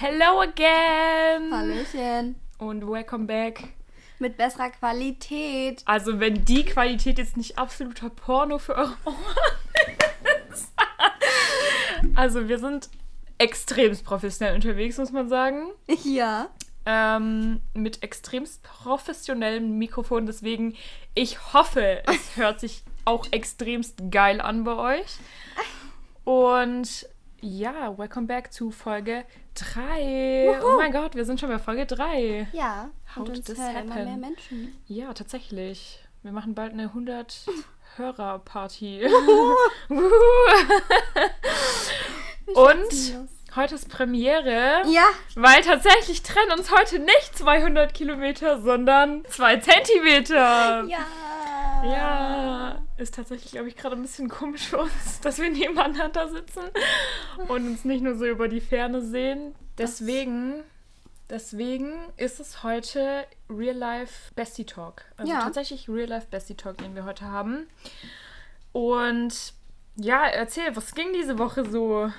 Hello again! Hallöchen. Und welcome back. Mit besserer Qualität. Also, wenn die Qualität jetzt nicht absoluter Porno für eure Ohren ist. also, wir sind extremst professionell unterwegs, muss man sagen. Ja. Ähm, mit extremst professionellem Mikrofon. Deswegen, ich hoffe, es hört sich auch extremst geil an bei euch. Und ja, welcome back zu Folge 3. Oh mein Gott, wir sind schon bei Folge 3. Ja. How Und uns hören immer happen? mehr Menschen. Ja, tatsächlich. Wir machen bald eine 100 Hörer-Party. Und schätzen heute ist Premiere, Ja. weil tatsächlich trennen uns heute nicht 200 Kilometer, sondern 2 Zentimeter. Ja. Ja, ist tatsächlich, glaube ich, gerade ein bisschen komisch für uns, dass wir nebeneinander sitzen und uns nicht nur so über die Ferne sehen. Deswegen, deswegen ist es heute Real Life Bestie Talk. Also Ja. tatsächlich Real Life Bestie Talk, den wir heute haben. Und ja, erzähl, was ging diese Woche so?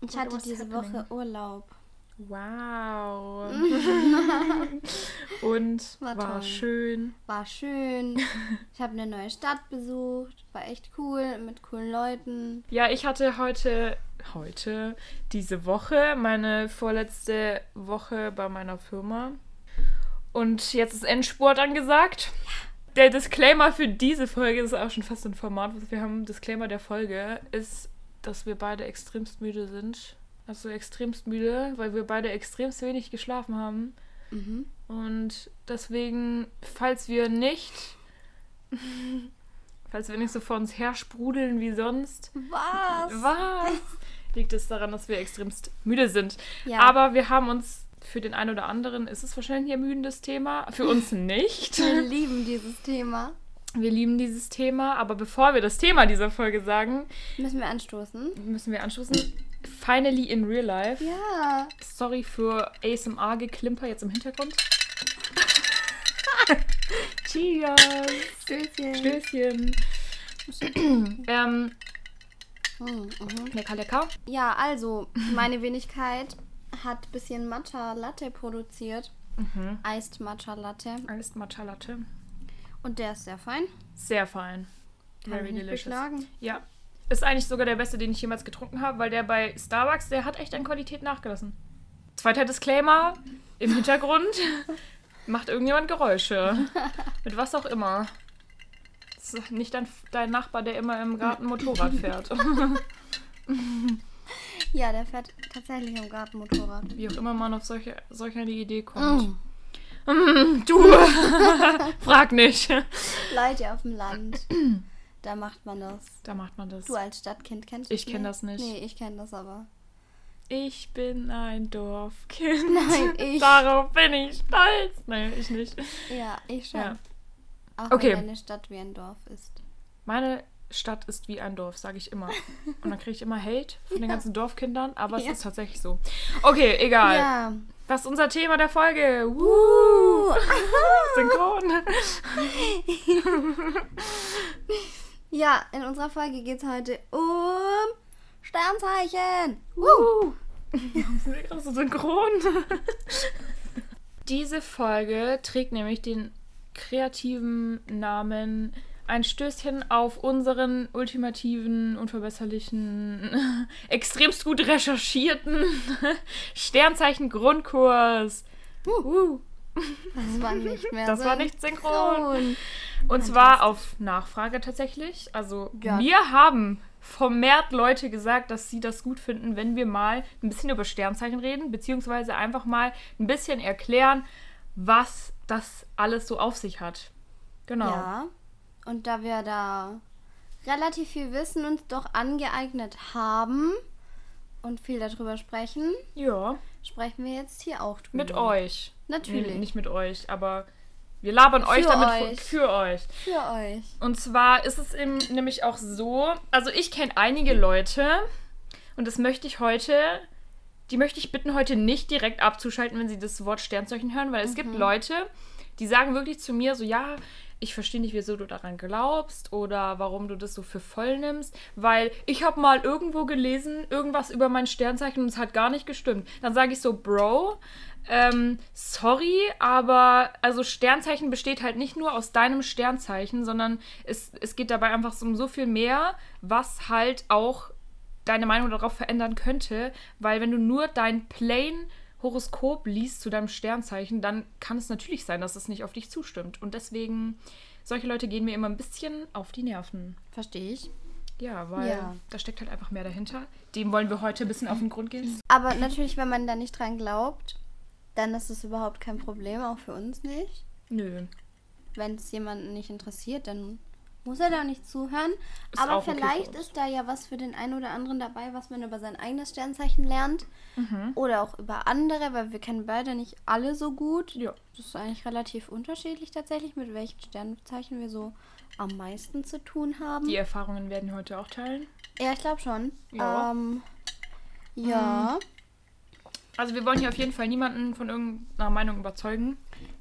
Ich hatte diese happening? Woche Urlaub. Wow. und War war, schön. War schön. Ich habe eine neue Stadt besucht. War echt cool. Mit coolen Leuten. Ja, ich hatte heute, heute, diese Woche, meine vorletzte Woche bei meiner Firma. Und jetzt ist Endspurt angesagt. Der Disclaimer für diese Folge ist auch schon fast ein Format, was wir haben. Disclaimer der Folge ist, dass wir beide extremst müde sind. Also extremst müde, weil wir beide extremst wenig geschlafen haben. Mhm. Und deswegen, falls wir nicht, falls wir nicht so vor uns her sprudeln wie sonst, Was? was? Liegt es daran, dass wir extremst müde sind. Ja. Aber wir haben uns für den einen oder anderen ist es wahrscheinlich ein ermüdendes Thema. Für uns nicht. Wir lieben dieses Thema. Wir lieben dieses Thema. Aber bevor wir das Thema dieser Folge sagen, Müssen wir anstoßen? müssen wir anstoßen. Finally in real life. Ja. Sorry für ASMR-Geklimper jetzt im Hintergrund. Cheers! Stößchen. Stößchen! ähm, Mhm, lecker, lecker. Ja, also, meine Wenigkeit hat ein bisschen Matcha Latte produziert. Mhm. Iced Matcha Latte. Alles Matcha Latte. Und der ist sehr fein. Sehr fein. Kann Very delicious. beklagen. Ja. Ist eigentlich sogar der beste, den ich jemals getrunken habe, weil der bei Starbucks, der hat echt an Qualität nachgelassen. Zweiter Disclaimer: im Hintergrund macht irgendjemand Geräusche. Mit was auch immer. Das ist nicht dein, dein Nachbar, der immer im Garten Motorrad fährt. Ja, der fährt tatsächlich im Garten Motorrad. Wie auch immer man auf solche, solch eine Idee kommt. Mm. Mm, du! Frag nicht. Leute auf dem Land. Da macht man das. Da macht man das. Du als Stadtkind kennst Ich das kenn nicht? das nicht. Nee, ich kenne das aber. Ich bin ein Dorfkind. Nein, ich. Darauf bin ich stolz. Nein, ich nicht. Ja, ich schon. Ja. Auch Okay. wenn eine Stadt wie ein Dorf ist. Meine Stadt ist wie ein Dorf, sage ich immer. Und dann kriege ich immer Hate von den ganzen Dorfkindern, aber es Ja. ist tatsächlich so. Okay, egal. Ja. Was ist unser Thema der Folge? Woo! Synchron. Ja, in unserer Folge geht es heute um Sternzeichen. Woo! Sind wir gerade so synchron? Diese Folge trägt nämlich den kreativen Namen ein Stößchen auf unseren ultimativen, unverbesserlichen, extremst gut recherchierten Sternzeichen-Grundkurs. Uh. Das war nicht mehr Das war nicht synchron. synchron. Und zwar auf Nachfrage tatsächlich. Also Ja. wir haben vermehrt Leute gesagt, dass sie das gut finden, wenn wir mal ein bisschen über Sternzeichen reden, beziehungsweise einfach mal ein bisschen erklären, was das alles so auf sich hat. Genau. Ja. Und da wir da relativ viel Wissen uns doch angeeignet haben und viel darüber sprechen, Ja, sprechen wir jetzt hier auch drüber. mit euch. Natürlich. Nee, nicht mit euch, aber wir labern euch Für damit euch. für euch. Für euch. Und zwar ist es eben nämlich auch so, also ich kenne einige Leute und das möchte ich heute, die möchte ich bitten, heute nicht direkt abzuschalten, wenn sie das Wort Sternzeichen hören, weil es gibt Leute, die sagen wirklich zu mir so, ja, ich verstehe nicht, wieso du daran glaubst oder warum du das so für voll nimmst, weil ich habe mal irgendwo gelesen, irgendwas über mein Sternzeichen und es hat gar nicht gestimmt. Dann sage ich so, Bro, ähm, sorry, aber also Sternzeichen besteht halt nicht nur aus deinem Sternzeichen, sondern es, es geht dabei einfach um so viel mehr, was halt auch deine Meinung darauf verändern könnte, weil wenn du nur dein plain Horoskop liest zu deinem Sternzeichen, dann kann es natürlich sein, dass es nicht auf dich zustimmt. Und deswegen, solche Leute gehen mir immer ein bisschen auf die Nerven. Verstehe ich. Ja, weil Ja. da steckt halt einfach mehr dahinter. Dem wollen wir heute ein bisschen auf den Grund gehen. Aber natürlich, wenn man da nicht dran glaubt, dann ist es überhaupt kein Problem, auch für uns nicht. Nö. Wenn es jemanden nicht interessiert, dann muss er da nicht zuhören. Ist Aber okay vielleicht ist da ja was für den einen oder anderen dabei, was man über sein eigenes Sternzeichen lernt. Mhm. Oder auch über andere, weil wir kennen beide nicht alle so gut. Ja. Das ist eigentlich relativ unterschiedlich tatsächlich, mit welchen Sternzeichen wir so am meisten zu tun haben. Die Erfahrungen werden wir heute auch teilen. Ja, ich glaube schon. Ja. Ähm, ja. Also wir wollen hier auf jeden Fall niemanden von irgendeiner Meinung überzeugen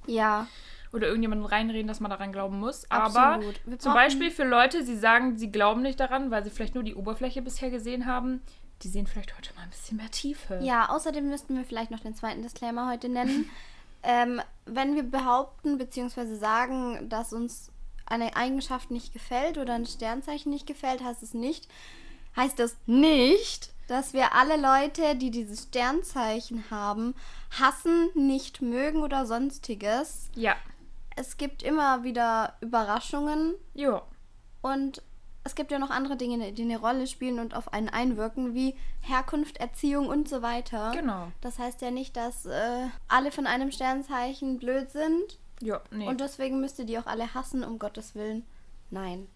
Ja. Oder irgendjemanden reinreden, dass man daran glauben muss. Aber. Wir zum Beispiel für Leute, die sagen, sie glauben nicht daran, weil sie vielleicht nur die Oberfläche bisher gesehen haben, die sehen vielleicht heute mal ein bisschen mehr Tiefe. Ja, außerdem müssten wir vielleicht noch den zweiten Disclaimer heute nennen. ähm, wenn wir behaupten bzw. sagen, dass uns eine Eigenschaft nicht gefällt oder ein Sternzeichen nicht gefällt, heißt es nicht, heißt das nicht, dass wir alle Leute, die dieses Sternzeichen haben, hassen, nicht mögen oder sonstiges. Ja. Es gibt immer wieder Überraschungen Ja. und es gibt ja noch andere Dinge, die eine Rolle spielen und auf einen einwirken, wie Herkunft, Erziehung und so weiter. Genau. Das heißt ja nicht, dass äh, alle von einem Sternzeichen blöd sind Ja, nee. und deswegen müsst ihr die auch alle hassen, um Gottes Willen. Nein.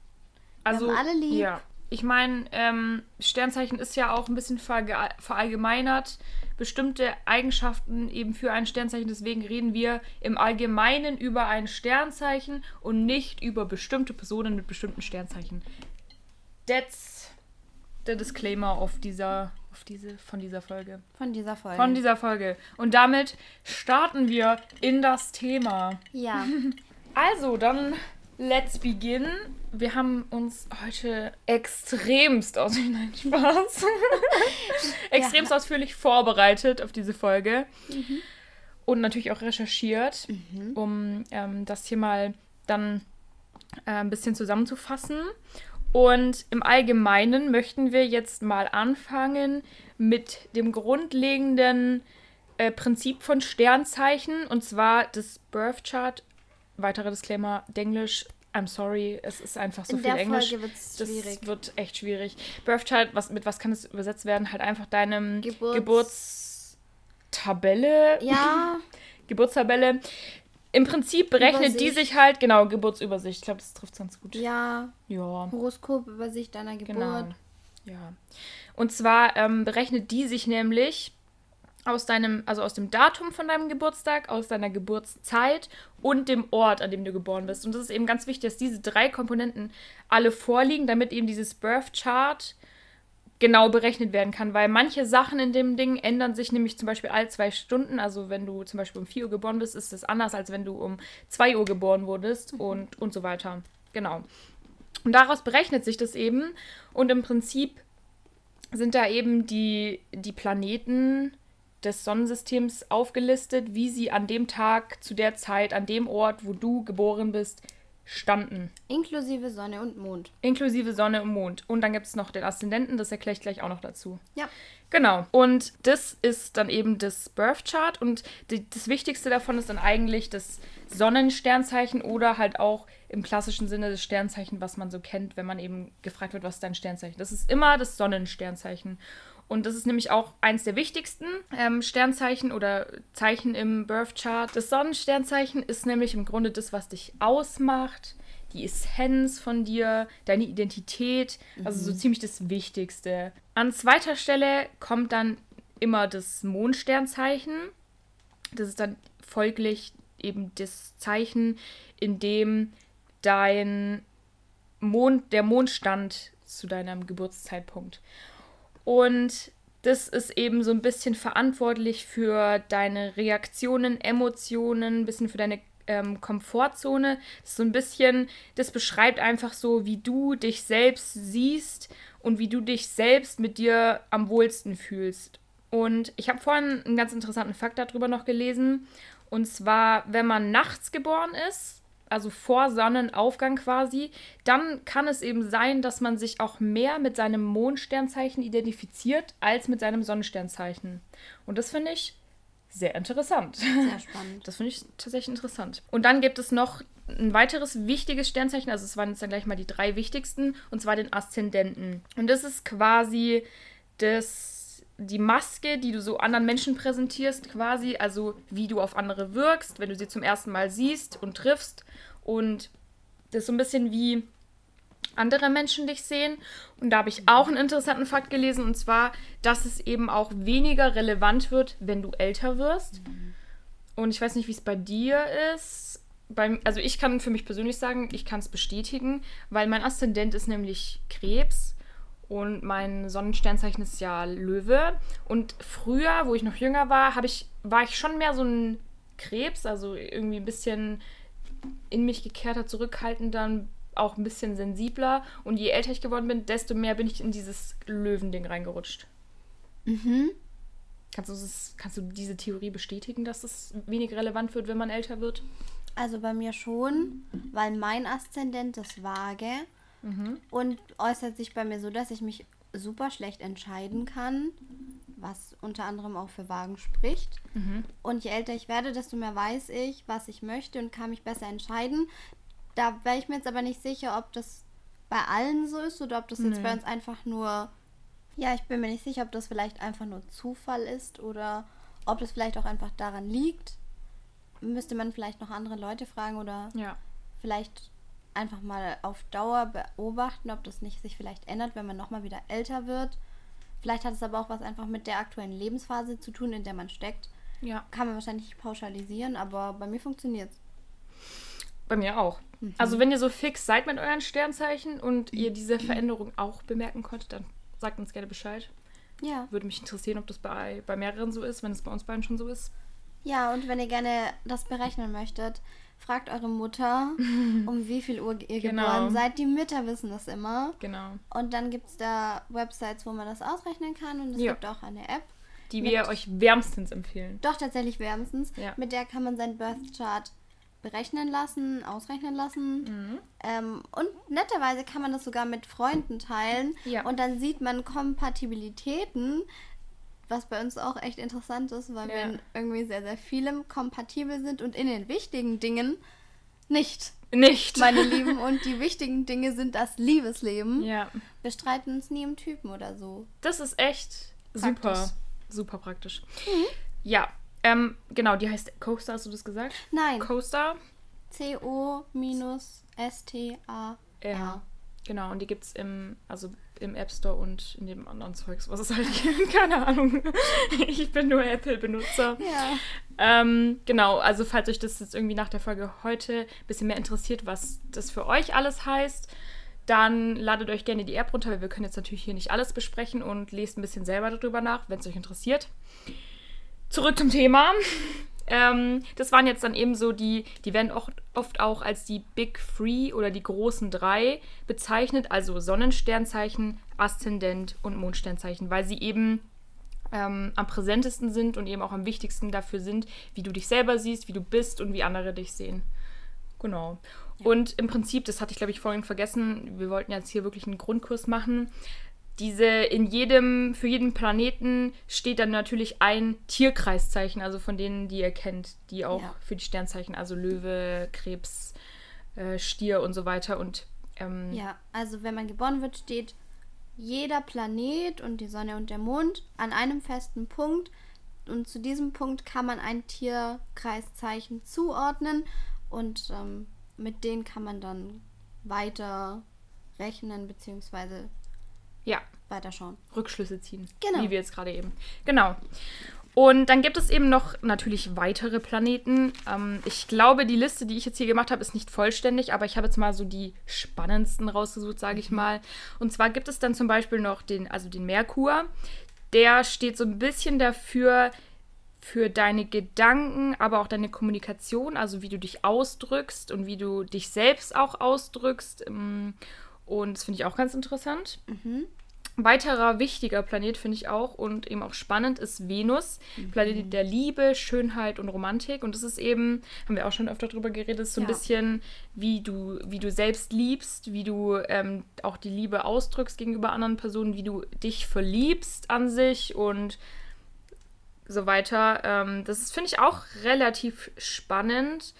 also, haben alle lieb. Ja. Ich meine, ähm, Sternzeichen ist ja auch ein bisschen verallgemeinert. Bestimmte Eigenschaften eben für ein Sternzeichen. Deswegen reden wir im Allgemeinen über ein Sternzeichen und nicht über bestimmte Personen mit bestimmten Sternzeichen. That's the disclaimer auf dieser, auf diese, von dieser Folge. Von dieser Folge. Von dieser Folge. Und damit starten wir in das Thema. ja. Also, dann let's begin. Wir haben uns heute extremst aus Nein, Spaß. extremst ausführlich vorbereitet auf diese Folge. Und natürlich auch recherchiert, um ähm, das hier mal dann äh, ein bisschen zusammenzufassen. Und im Allgemeinen möchten wir jetzt mal anfangen mit dem grundlegenden äh, Prinzip von Sternzeichen und zwar das Birth Chart. Weiterer Disclaimer: Denglisch. I'm sorry, es ist einfach so In viel der Englisch. Folge wird's das schwierig. wird echt schwierig. Birth Chart, was, mit was kann es übersetzt werden? Halt einfach deinem Geburts- Geburtstabelle. Ja. Geburtstabelle. Im Prinzip berechnet die Übersicht. sich halt, genau, Geburtsübersicht. Ich glaube, das trifft ganz gut. Ja. Ja. Horoskopübersicht deiner Geburt. Genau. Ja. Und zwar ähm, berechnet die sich nämlich aus deinem, also aus dem Datum von deinem Geburtstag, aus deiner Geburtszeit und dem Ort, an dem du geboren bist. Und das ist eben ganz wichtig, dass diese drei Komponenten alle vorliegen, damit eben dieses Birth Chart genau berechnet werden kann, weil manche Sachen in dem Ding ändern sich nämlich zum Beispiel alle zwei Stunden. Also wenn du zum Beispiel um 4 Uhr geboren bist, ist das anders, als wenn du um 2 Uhr geboren wurdest und, und so weiter. Genau. Und daraus berechnet sich das eben. Und im Prinzip sind da eben die, die Planeten des Sonnensystems aufgelistet, wie sie an dem Tag, zu der Zeit, an dem Ort, wo du geboren bist, standen. Inklusive Sonne und Mond. Inklusive Sonne und Mond. Und dann gibt es noch den Aszendenten, das erkläre ich gleich auch noch dazu. Ja. Genau. Und das ist dann eben das Birth Chart. Und die, das Wichtigste davon ist dann eigentlich das Sonnensternzeichen oder halt auch im klassischen Sinne das Sternzeichen, was man so kennt, wenn man eben gefragt wird, was ist dein Sternzeichen. Das ist immer das Sonnensternzeichen. Und das ist nämlich auch eins der wichtigsten ähm, Sternzeichen oder Zeichen im Birth Chart. Das Sonnensternzeichen ist nämlich im Grunde das, was dich ausmacht, die Essenz von dir, deine Identität, also so ziemlich das Wichtigste. An zweiter Stelle kommt dann immer das Mondsternzeichen. Das ist dann folglich eben das Zeichen, in dem dein Mond, der Mondstand zu deinem Geburtszeitpunkt. Und das ist eben so ein bisschen verantwortlich für deine Reaktionen, Emotionen, ein bisschen für deine ähm, Komfortzone. Das ist so ein bisschen, das beschreibt einfach so, wie du dich selbst siehst und wie du dich selbst mit dir am wohlsten fühlst. Und ich habe vorhin einen ganz interessanten Fakt darüber noch gelesen. Und zwar, wenn man nachts geboren ist, also vor Sonnenaufgang quasi, dann kann es eben sein, dass man sich auch mehr mit seinem Mondsternzeichen identifiziert als mit seinem Sonnensternzeichen. Und das finde ich sehr interessant. Sehr spannend. Das finde ich tatsächlich interessant. Und dann gibt es noch ein weiteres wichtiges Sternzeichen, also es waren jetzt dann gleich mal die drei wichtigsten, und zwar den Aszendenten. Und das ist quasi das, die Maske, die du so anderen Menschen präsentierst, quasi, also wie du auf andere wirkst, wenn du sie zum ersten Mal siehst und triffst. Und das ist so ein bisschen wie andere Menschen dich sehen. Und da habe ich auch einen interessanten Fakt gelesen, und zwar, dass es eben auch weniger relevant wird, wenn du älter wirst. Und ich weiß nicht, wie es bei dir ist. Beim, also ich kann für mich persönlich sagen, ich kann es bestätigen, weil mein Aszendent ist nämlich Krebs und mein Sonnensternzeichen ist ja Löwe. Und früher, wo ich noch jünger war, habe ich, war ich schon mehr so ein Krebs, also irgendwie ein bisschen in mich gekehrter, zurückhaltender, auch ein bisschen sensibler. Und je älter ich geworden bin, desto mehr bin ich in dieses Löwending reingerutscht. Mhm. Kannst du, das, kannst du diese Theorie bestätigen, dass es weniger relevant wird, wenn man älter wird? Also bei mir schon, weil mein Aszendent ist vage und äußert sich bei mir so, dass ich mich super schlecht entscheiden kann, was unter anderem auch für Wagen spricht. Und je älter ich werde, desto mehr weiß ich, was ich möchte und kann mich besser entscheiden. Da wäre ich mir jetzt aber nicht sicher, ob das bei allen so ist oder ob das jetzt Nee. bei uns einfach nur, ja, ich bin mir nicht sicher, ob das vielleicht einfach nur Zufall ist oder ob das vielleicht auch einfach daran liegt. Müsste man vielleicht noch andere Leute fragen oder Ja. vielleicht einfach mal auf Dauer beobachten, ob das nicht sich vielleicht ändert, wenn man nochmal wieder älter wird. Vielleicht hat es aber auch was einfach mit der aktuellen Lebensphase zu tun, in der man steckt. Ja. Kann man wahrscheinlich nicht pauschalisieren, aber bei mir funktioniert es. Bei mir auch. Also wenn ihr so fix seid mit euren Sternzeichen und ihr diese Veränderung auch bemerken konntet, dann sagt uns gerne Bescheid. Ja. Würde mich interessieren, ob das bei, bei mehreren so ist, wenn es bei uns beiden schon so ist. Ja, und wenn ihr gerne das berechnen möchtet, fragt eure Mutter, um wie viel Uhr ihr Genau. geboren seid. Die Mütter wissen das immer. Genau. Und dann gibt es da Websites, wo man das ausrechnen kann. Und es Ja. gibt auch eine App. Die Mit- wir euch wärmstens empfehlen. Doch, tatsächlich wärmstens. Ja. Mit der kann man seinen Birth Chart berechnen lassen, ausrechnen lassen. Mhm. Ähm, und netterweise kann man das sogar mit Freunden teilen. Ja. Und dann sieht man Kompatibilitäten, was bei uns auch echt interessant ist, weil Ja. wir in irgendwie sehr, sehr vielem kompatibel sind und in den wichtigen Dingen nicht, Nicht. meine Lieben. Und die wichtigen Dinge sind das Liebesleben. ja. Wir streiten uns nie im Typen oder so. Das ist echt super. Praktisch. Super praktisch. Ja. Ähm, genau, die heißt Coaster, hast du das gesagt? Nein, Coaster. C-O-S-T-A-R. Ja. Genau, und die gibt es im, also im App Store und in dem anderen Zeugs, was es halt gibt. Keine Ahnung. Ich bin nur Apple-Benutzer. Ja. Ähm, genau, also falls euch das jetzt irgendwie nach der Folge heute ein bisschen mehr interessiert, was das für euch alles heißt, dann ladet euch gerne die App runter, weil wir können jetzt natürlich hier nicht alles besprechen und lest ein bisschen selber darüber nach, wenn es euch interessiert. Zurück zum Thema. Ähm, das waren jetzt dann eben so die, die werden auch, oft auch als die Big Three oder die großen drei bezeichnet, also Sonnensternzeichen, Aszendent und Mondsternzeichen, weil sie eben ähm, am präsentesten sind und eben auch am wichtigsten dafür sind, wie du dich selber siehst, wie du bist und wie andere dich sehen. Genau. Und im Prinzip, das hatte ich glaube ich vorhin vergessen, wir wollten jetzt hier wirklich einen Grundkurs machen. Diese in jedem, für jeden Planeten steht dann natürlich ein Tierkreiszeichen, also von denen, die ihr kennt, die auch Ja. für die Sternzeichen, also Löwe, Krebs, äh, Stier und so weiter. Und ähm, Ja, also wenn man geboren wird, steht jeder Planet und die Sonne und der Mond an einem festen Punkt. Und zu diesem Punkt kann man ein Tierkreiszeichen zuordnen und ähm, mit denen kann man dann weiter rechnen bzw. ja, weiterschauen. Rückschlüsse ziehen. Genau. Wie wir jetzt gerade eben. Genau. Und dann gibt es eben noch natürlich weitere Planeten. Ähm, ich glaube, die Liste, die ich jetzt hier gemacht habe, ist nicht vollständig, aber ich habe jetzt mal so die spannendsten rausgesucht, sage ich mal. Und zwar gibt es dann zum Beispiel noch den, also den Merkur. Der steht so ein bisschen dafür, für deine Gedanken, aber auch deine Kommunikation, also wie du dich ausdrückst und wie du dich selbst auch ausdrückst. Ähm, und das finde ich auch ganz interessant. Mhm. Weiterer wichtiger Planet finde ich auch und eben auch spannend ist Venus, Planet der Liebe, Schönheit und Romantik. Und das ist eben, haben wir auch schon öfter drüber geredet, so ein Ja. bisschen, wie du, wie du selbst liebst, wie du ähm, auch die Liebe ausdrückst gegenüber anderen Personen, wie du dich verliebst an sich und so weiter. Ähm, das ist, finde ich, auch relativ spannend,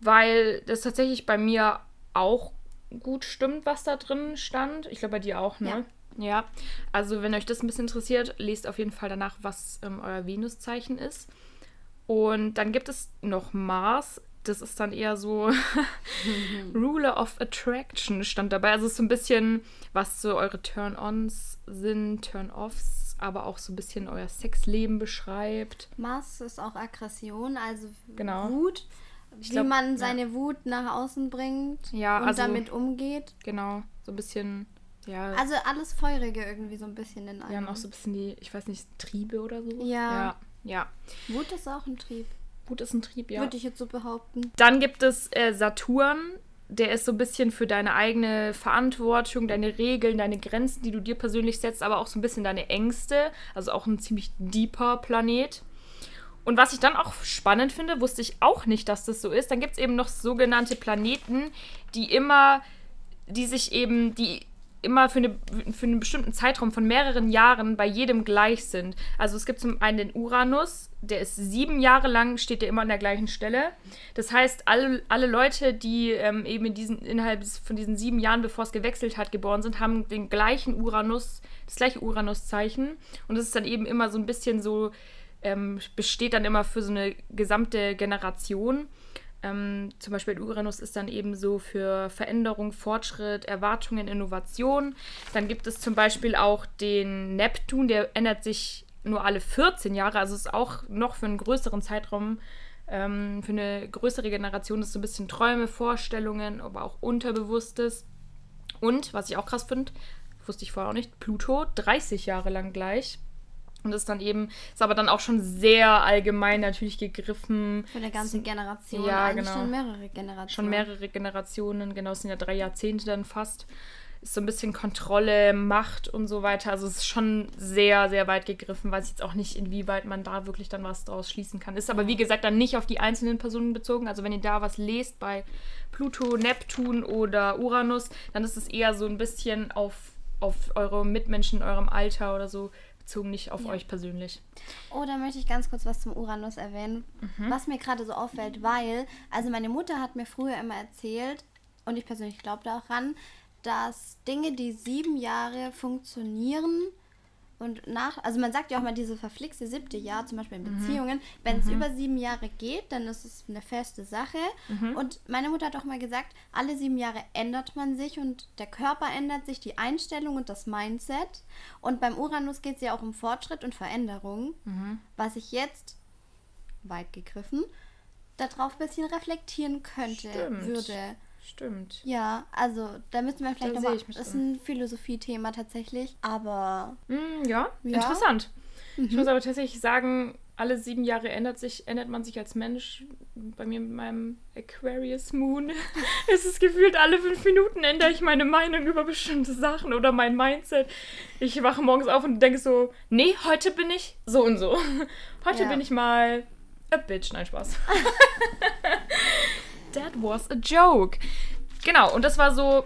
weil das tatsächlich bei mir auch gut stimmt, was da drin stand. Ich glaube, bei dir auch, ne? Ja. Also, wenn euch das ein bisschen interessiert, lest auf jeden Fall danach, was ähm, euer Venuszeichen ist. Und dann gibt es noch Mars. Das ist dann eher so Ruler of Attraction stand dabei. Also es ist so ein bisschen, was so eure Turn-ons sind, Turn-offs, aber auch so ein bisschen euer Sexleben beschreibt. Mars ist auch Aggression, also Genau. Wut. Wie glaub, man ja. seine Wut nach außen bringt Ja, und also- damit umgeht. Genau, so ein bisschen, ja. Also alles Feurige irgendwie so ein bisschen in einem. wir haben auch so ein bisschen die, ich weiß nicht, Triebe oder so. Ja. Ja. ja. Wut ist auch ein Trieb, Wut ist ein Trieb, ja. würde ich jetzt so behaupten. Dann gibt es äh, Saturn. Der ist so ein bisschen für deine eigene Verantwortung, deine Regeln, deine Grenzen, die du dir persönlich setzt, aber auch so ein bisschen deine Ängste. Also auch ein ziemlich deeper Planet. Und was ich dann auch spannend finde, wusste ich auch nicht, dass das so ist. Dann gibt es eben noch sogenannte Planeten, die immer, die sich eben, die immer für, eine, für einen bestimmten Zeitraum von mehreren Jahren bei jedem gleich sind. Also es gibt zum einen den Uranus, der ist sieben Jahre lang, steht der immer an der gleichen Stelle. Das heißt, alle, alle Leute, die ähm, eben in diesen, innerhalb von diesen sieben Jahren, bevor es gewechselt hat, geboren sind, haben den gleichen Uranus, das gleiche Uranus-Zeichen. Und das ist dann eben immer so ein bisschen so, ähm, besteht dann immer für so eine gesamte Generation. Ähm, zum Beispiel Uranus ist dann eben so für Veränderung, Fortschritt, Erwartungen, Innovation. Dann gibt es zum Beispiel auch den Neptun, der ändert sich nur alle 14 Jahre, also ist auch noch für einen größeren Zeitraum, ähm, für eine größere Generation, ist so ein bisschen Träume, Vorstellungen, aber auch Unterbewusstes. Und, was ich auch krass finde, wusste ich vorher auch nicht, Pluto, 30 Jahre lang gleich. Und das ist dann eben, ist aber dann auch schon sehr allgemein natürlich gegriffen. Für eine ganze Generation. Ja, eigentlich genau. schon mehrere Generationen. Schon mehrere Generationen, genau, es sind ja drei Jahrzehnte dann fast. Ist so ein bisschen Kontrolle, Macht und so weiter. Also es ist schon sehr, sehr weit gegriffen. Weiß jetzt auch nicht, inwieweit man da wirklich dann was draus schließen kann. Ist aber wie gesagt dann nicht auf die einzelnen Personen bezogen. Also wenn ihr da was lest bei Pluto, Neptun oder Uranus, dann ist es eher so ein bisschen auf, auf eure Mitmenschen in eurem Alter oder so bezogen, nicht auf Ja. euch persönlich. Oh, da möchte ich ganz kurz was zum Uranus erwähnen, Mhm. was mir gerade so auffällt, weil, also meine Mutter hat mir früher immer erzählt, und ich persönlich glaube da auch ran, dass Dinge, die sieben Jahre funktionieren und nach, also man sagt ja auch mal diese verflixte siebte Jahr, zum Beispiel in Mhm. Beziehungen, wenn es über sieben Jahre geht, dann ist es eine feste Sache. Mhm. Und meine Mutter hat auch mal gesagt, alle sieben Jahre ändert man sich und der Körper ändert sich, die Einstellung und das Mindset. Und beim Uranus geht es ja auch um Fortschritt und Veränderung, Mhm. was ich jetzt, weit gegriffen, darauf ein bisschen reflektieren könnte, Stimmt. würde. Stimmt. Ja, also da müssen wir vielleicht nochmal. ich Das ist ein Philosophiethema tatsächlich, aber Mm, ja, Ja. interessant. Ich Mhm. muss aber tatsächlich sagen, alle sieben Jahre ändert sich, ändert man sich als Mensch. Bei mir mit meinem Aquarius Moon ist es gefühlt, alle fünf Minuten ändere ich meine Meinung über bestimmte Sachen oder mein Mindset. Ich wache morgens auf und denke so, nee, heute bin ich so und so. Heute Ja. bin ich mal a bitch. Nein, Spaß. That was a joke. Genau, und das war so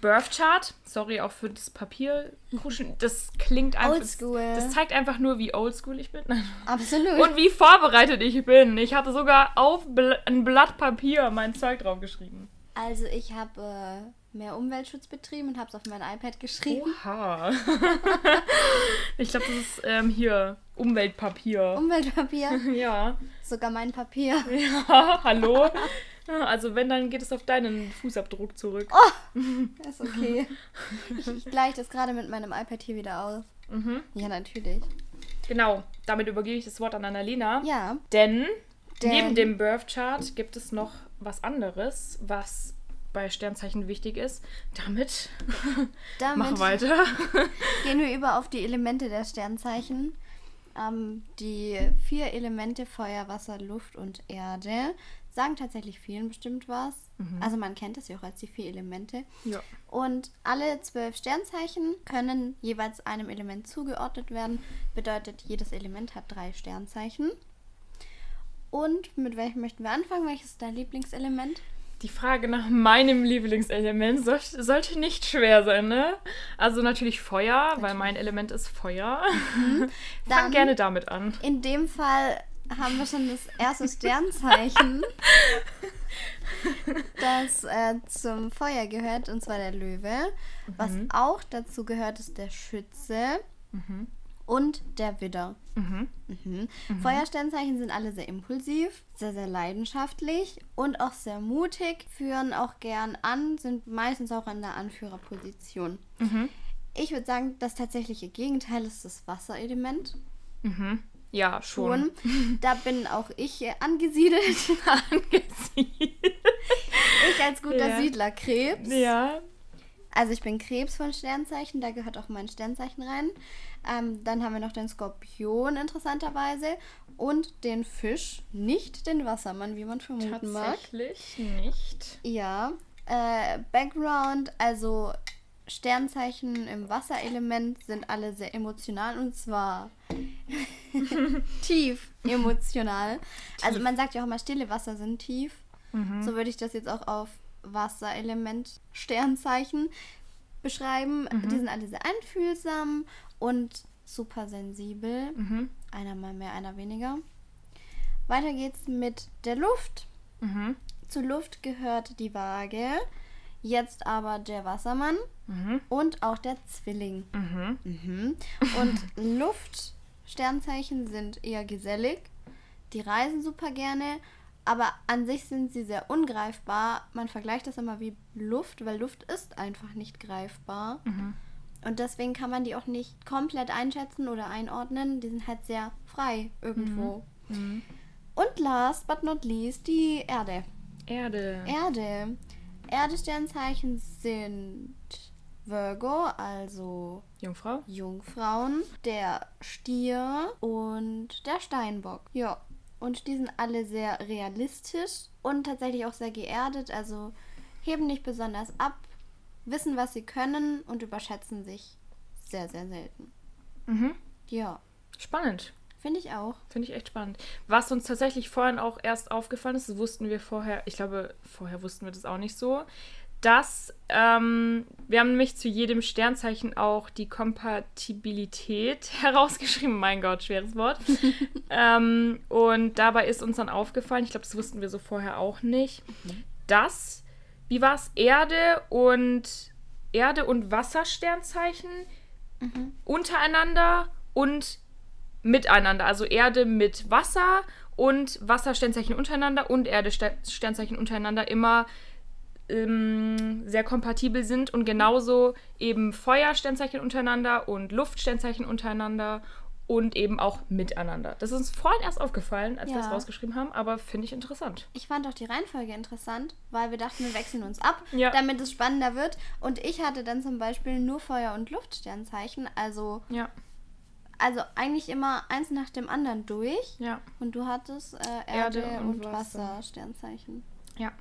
Birth Chart. Sorry auch für das Papierkuschen. Das klingt einfach. Oldschool. Das zeigt einfach nur, wie oldschool ich bin. Absolut. Und wie vorbereitet ich bin. Ich hatte sogar auf ein Blatt Papier mein Zeug draufgeschrieben. also ich habe äh, mehr Umweltschutz betrieben und habe es auf mein iPad geschrieben. Oha. ich glaube, das ist ähm, hier Umweltpapier. Umweltpapier, ja. sogar mein Papier. Ja, hallo. Also wenn, dann geht es auf deinen Fußabdruck zurück. Ist okay. ich ich gleiche das gerade mit meinem iPad hier wieder aus. Mhm. Ja, natürlich. Genau, damit übergebe ich das Wort an Annalena. Ja, Denn, Denn- neben dem Birth Chart gibt es noch was anderes, was bei Sternzeichen wichtig ist. Damit, damit mach weiter. gehen wir über auf die Elemente der Sternzeichen. Ähm, die vier Elemente Feuer, Wasser, Luft und Erde sagen tatsächlich vielen bestimmt was. Also man kennt es ja auch als die vier Elemente. Ja. Und alle zwölf Sternzeichen können jeweils einem Element zugeordnet werden. Bedeutet, jedes Element hat drei Sternzeichen. Und mit welchem möchten wir anfangen? Welches ist dein Lieblingselement? Die Frage nach meinem Lieblingselement soll, sollte nicht schwer sein, ne? Also natürlich Feuer, weil mein Element ist Feuer. Fang Dann- gerne damit an. In dem Fall haben wir schon das erste Sternzeichen, das äh, zum Feuer gehört, und zwar der Löwe. Was auch dazu gehört, ist der Schütze und der Widder. Mhm. Mhm. Feuersternzeichen sind alle sehr impulsiv, sehr, sehr leidenschaftlich und auch sehr mutig, führen auch gern an, sind meistens auch in der Anführerposition. Mhm. Ich würde sagen, das tatsächliche Gegenteil ist das Wasserelement. Mhm. Ja, schon. Schon. Da bin auch ich angesiedelt. Angesiedelt. Ich als guter Ja. Siedler Krebs. ja. Also ich bin Krebs von Sternzeichen, da gehört auch mein Sternzeichen rein. Ähm, dann haben wir noch den Skorpion interessanterweise und den Fisch, nicht den Wassermann, wie man vermuten mag. Tatsächlich nicht. Ja. Äh, Background, also Sternzeichen im Wasserelement sind alle sehr emotional und zwar tief emotional. Also man sagt ja auch immer, stille Wasser sind tief. So würde ich das jetzt auch auf Wasserelement Sternzeichen beschreiben. Die sind alle sehr einfühlsam und super sensibel. Mhm. Einer mal mehr, einer weniger. Weiter geht's mit der Luft. Mhm. Zur Luft gehört die Waage, jetzt aber der Wassermann Mhm. und auch der Zwilling. Mhm. Mhm. Und Luftsternzeichen sind eher gesellig, die reisen super gerne, aber an sich sind sie sehr ungreifbar. Man vergleicht das immer wie Luft, weil Luft ist einfach nicht greifbar. Mhm. Und deswegen kann man die auch nicht komplett einschätzen oder einordnen. Die sind halt sehr frei irgendwo. Mhm. Und last but not least die Erde. Erde. Erde. Erde-Sternzeichen sind Virgo, also Jungfrau. Jungfrauen, der Stier und der Steinbock. Ja. Und die sind alle sehr realistisch und tatsächlich auch sehr geerdet, also heben nicht besonders ab, wissen, was sie können und überschätzen sich sehr, sehr selten. Mhm. Ja, Spannend. finde ich auch. Finde ich echt spannend. Was uns tatsächlich vorhin auch erst aufgefallen ist, das wussten wir vorher, ich glaube, vorher wussten wir das auch nicht so, dass ähm, wir haben nämlich zu jedem Sternzeichen auch die Kompatibilität herausgeschrieben. Mein Gott, schweres Wort. ähm, und dabei ist uns dann aufgefallen, ich glaube, das wussten wir so vorher auch nicht, dass, wie war es, Erde und Erde und Wassersternzeichen untereinander und miteinander. Also Erde mit Wasser und Wassersternzeichen untereinander und Erde-Sternzeichen untereinander immer ähm, sehr kompatibel sind und genauso eben Feuersternzeichen untereinander und Luftsternzeichen untereinander und eben auch miteinander. Das ist uns vorhin erst aufgefallen, als wir das Ja. rausgeschrieben haben, aber finde ich interessant. Ich fand auch die Reihenfolge interessant, weil wir dachten, wir wechseln uns ab, Ja. damit es spannender wird. Und ich hatte dann zum Beispiel nur Feuer- und Luftsternzeichen, also, Ja, also eigentlich immer eins nach dem anderen durch. ja, Und du hattest äh, Erde, Erde und und, Wasser. Wasser Sternzeichen. ja.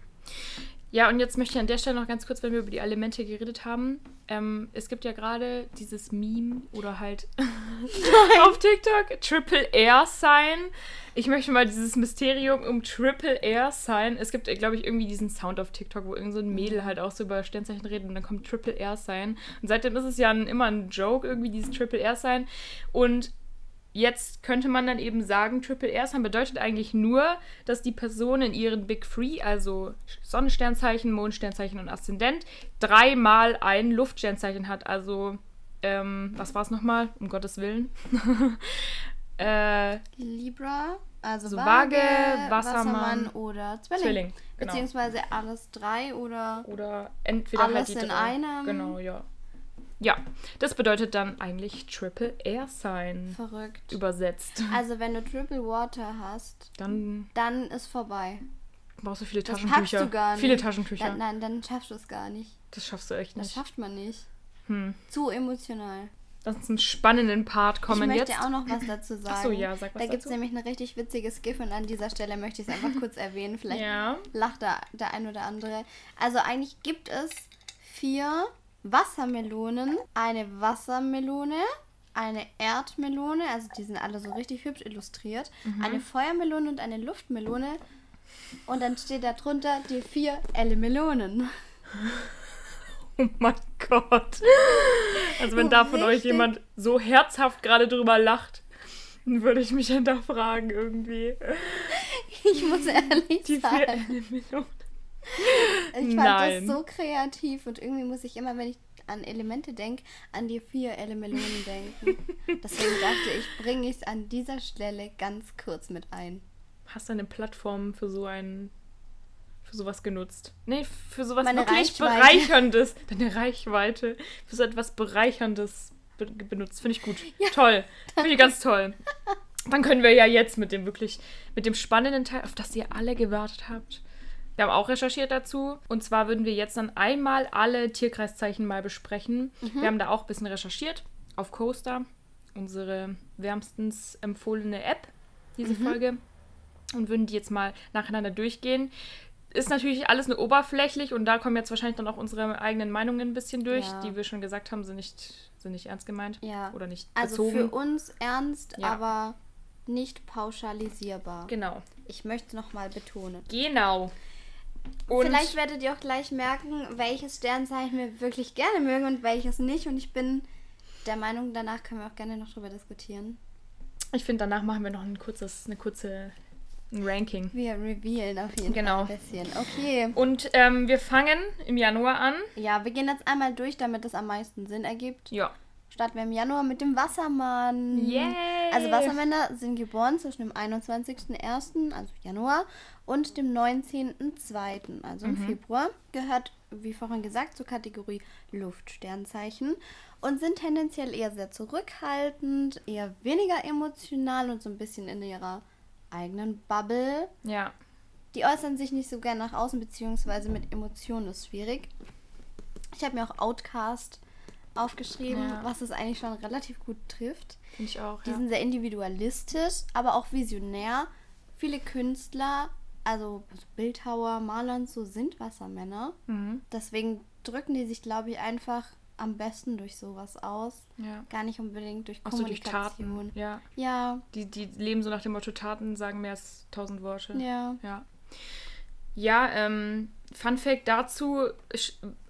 Ja, und jetzt möchte ich an der Stelle noch ganz kurz, wenn wir über die Elemente geredet haben, ähm, es gibt ja gerade dieses Meme oder halt auf TikTok Triple Air Sign. Ich möchte mal dieses Mysterium um Triple Air Sign. Es gibt, glaube ich, irgendwie diesen Sound auf TikTok, wo irgend so ein Mädel halt auch so über Sternzeichen redet und dann kommt Triple Air Sign. Und seitdem ist es ja ein, immer ein Joke, irgendwie dieses Triple Air Sign. Und Jetzt könnte man dann eben sagen, Triple Air Sign bedeutet eigentlich nur, dass die Person in ihren Big Three, also Sonnensternzeichen, Mondsternzeichen und Aszendent, dreimal ein Luftsternzeichen hat. Also, ähm, was war es nochmal? Um Gottes Willen. äh, Libra, also Also Waage, Waage, Wassermann, Wassermann, oder Zwilling. Zwilling. Genau. Beziehungsweise alles drei oder Oder entweder Alles halt die in drei. einem. Genau, ja. Ja, das bedeutet dann eigentlich Triple Air Sign verrückt. übersetzt. Also wenn du Triple Water hast, Dann dann ist vorbei. brauchst du viele Das Taschentücher. du gar nicht. Viele Taschentücher. Dann, nein, dann schaffst du es gar nicht. Das schaffst du echt Das nicht. schafft man nicht. Hm. Zu emotional. dann zum spannenden Part kommen ich möchte jetzt. auch noch was dazu sagen. Ach so, ja, sag was Da gibt es nämlich ein richtig witziges GIF und an dieser Stelle möchte ich es einfach kurz erwähnen. Vielleicht Ja. lacht da der ein oder andere. Also eigentlich gibt es vier Wassermelonen, eine Wassermelone, eine Erdmelone, also die sind alle so richtig hübsch illustriert, Mhm. eine Feuermelone und eine Luftmelone. Und dann steht da drunter die vier Elle Melonen. Oh mein Gott. Also wenn da von euch richtig? jemand so herzhaft gerade drüber lacht, dann würde ich mich hinterfragen irgendwie. Ich muss ehrlich Die vier sagen, Elemente. Ich fand Nein. das so kreativ und irgendwie muss ich immer, wenn ich an Elemente denke, an die vier Elle Melonen denken. Deswegen dachte ich, bringe ich es an dieser Stelle ganz kurz mit ein. Hast du eine Plattform für so ein für sowas genutzt? Nee, für sowas Meine wirklich Reichweite. bereicherndes. Deine Reichweite. Für so etwas bereicherndes be benutzt. Finde ich gut. Toll. Finde ich ganz toll. Dann können wir ja jetzt mit dem wirklich, mit dem spannenden Teil, auf das ihr alle gewartet habt. Wir haben auch recherchiert dazu. Und zwar würden wir jetzt dann einmal alle Tierkreiszeichen mal besprechen. Mhm. Wir haben da auch ein bisschen recherchiert auf Coaster, unsere wärmstens empfohlene App, diese Mhm. Folge. Und würden die jetzt mal nacheinander durchgehen. Ist natürlich alles nur oberflächlich und da kommen jetzt wahrscheinlich dann auch unsere eigenen Meinungen ein bisschen durch, Ja. die wir schon gesagt haben, sind nicht, sind nicht ernst gemeint Ja. oder nicht Also bezogen. für uns ernst, Ja. aber nicht pauschalisierbar. Genau. Ich möchte es nochmal betonen. Genau. Und Vielleicht werdet ihr auch gleich merken, welches Sternzeichen wir wirklich gerne mögen und welches nicht. Und ich bin der Meinung, danach können wir auch gerne noch drüber diskutieren. ich finde, danach machen wir noch ein kurzes, eine kurze ein Ranking. Wir revealen auf jeden Genau. Fall ein bisschen. Okay. Und ähm, wir fangen im Januar an. Ja, wir gehen jetzt einmal durch, damit es am meisten Sinn ergibt. Ja. Starten wir im Januar mit dem Wassermann. Yay! Also Wassermänner sind geboren zwischen dem 21.01., also Januar, und dem 19.02., also im Februar. Gehört, wie vorhin gesagt, zur Kategorie Luftsternzeichen und sind tendenziell eher sehr zurückhaltend, eher weniger emotional und so ein bisschen in ihrer eigenen Bubble. Ja. Die äußern sich nicht so gern nach außen, beziehungsweise mit Emotionen ist schwierig. Ich habe mir auch Outcast aufgeschrieben, Ja. was es eigentlich schon relativ gut trifft. Finde ich auch. Die Ja. sind sehr individualistisch, aber auch visionär. Viele Künstler, also Bildhauer, Maler und so, sind Wassermänner. Mhm. Deswegen drücken die sich, glaube ich, einfach am besten durch sowas aus. ja. Gar nicht unbedingt durch Auch so durch Kommunikation. Taten. Ja. ja, Die, die leben so nach dem Motto, Taten sagen mehr als tausend Worte. ja. Ja. Ja, ähm, Fun Fact dazu,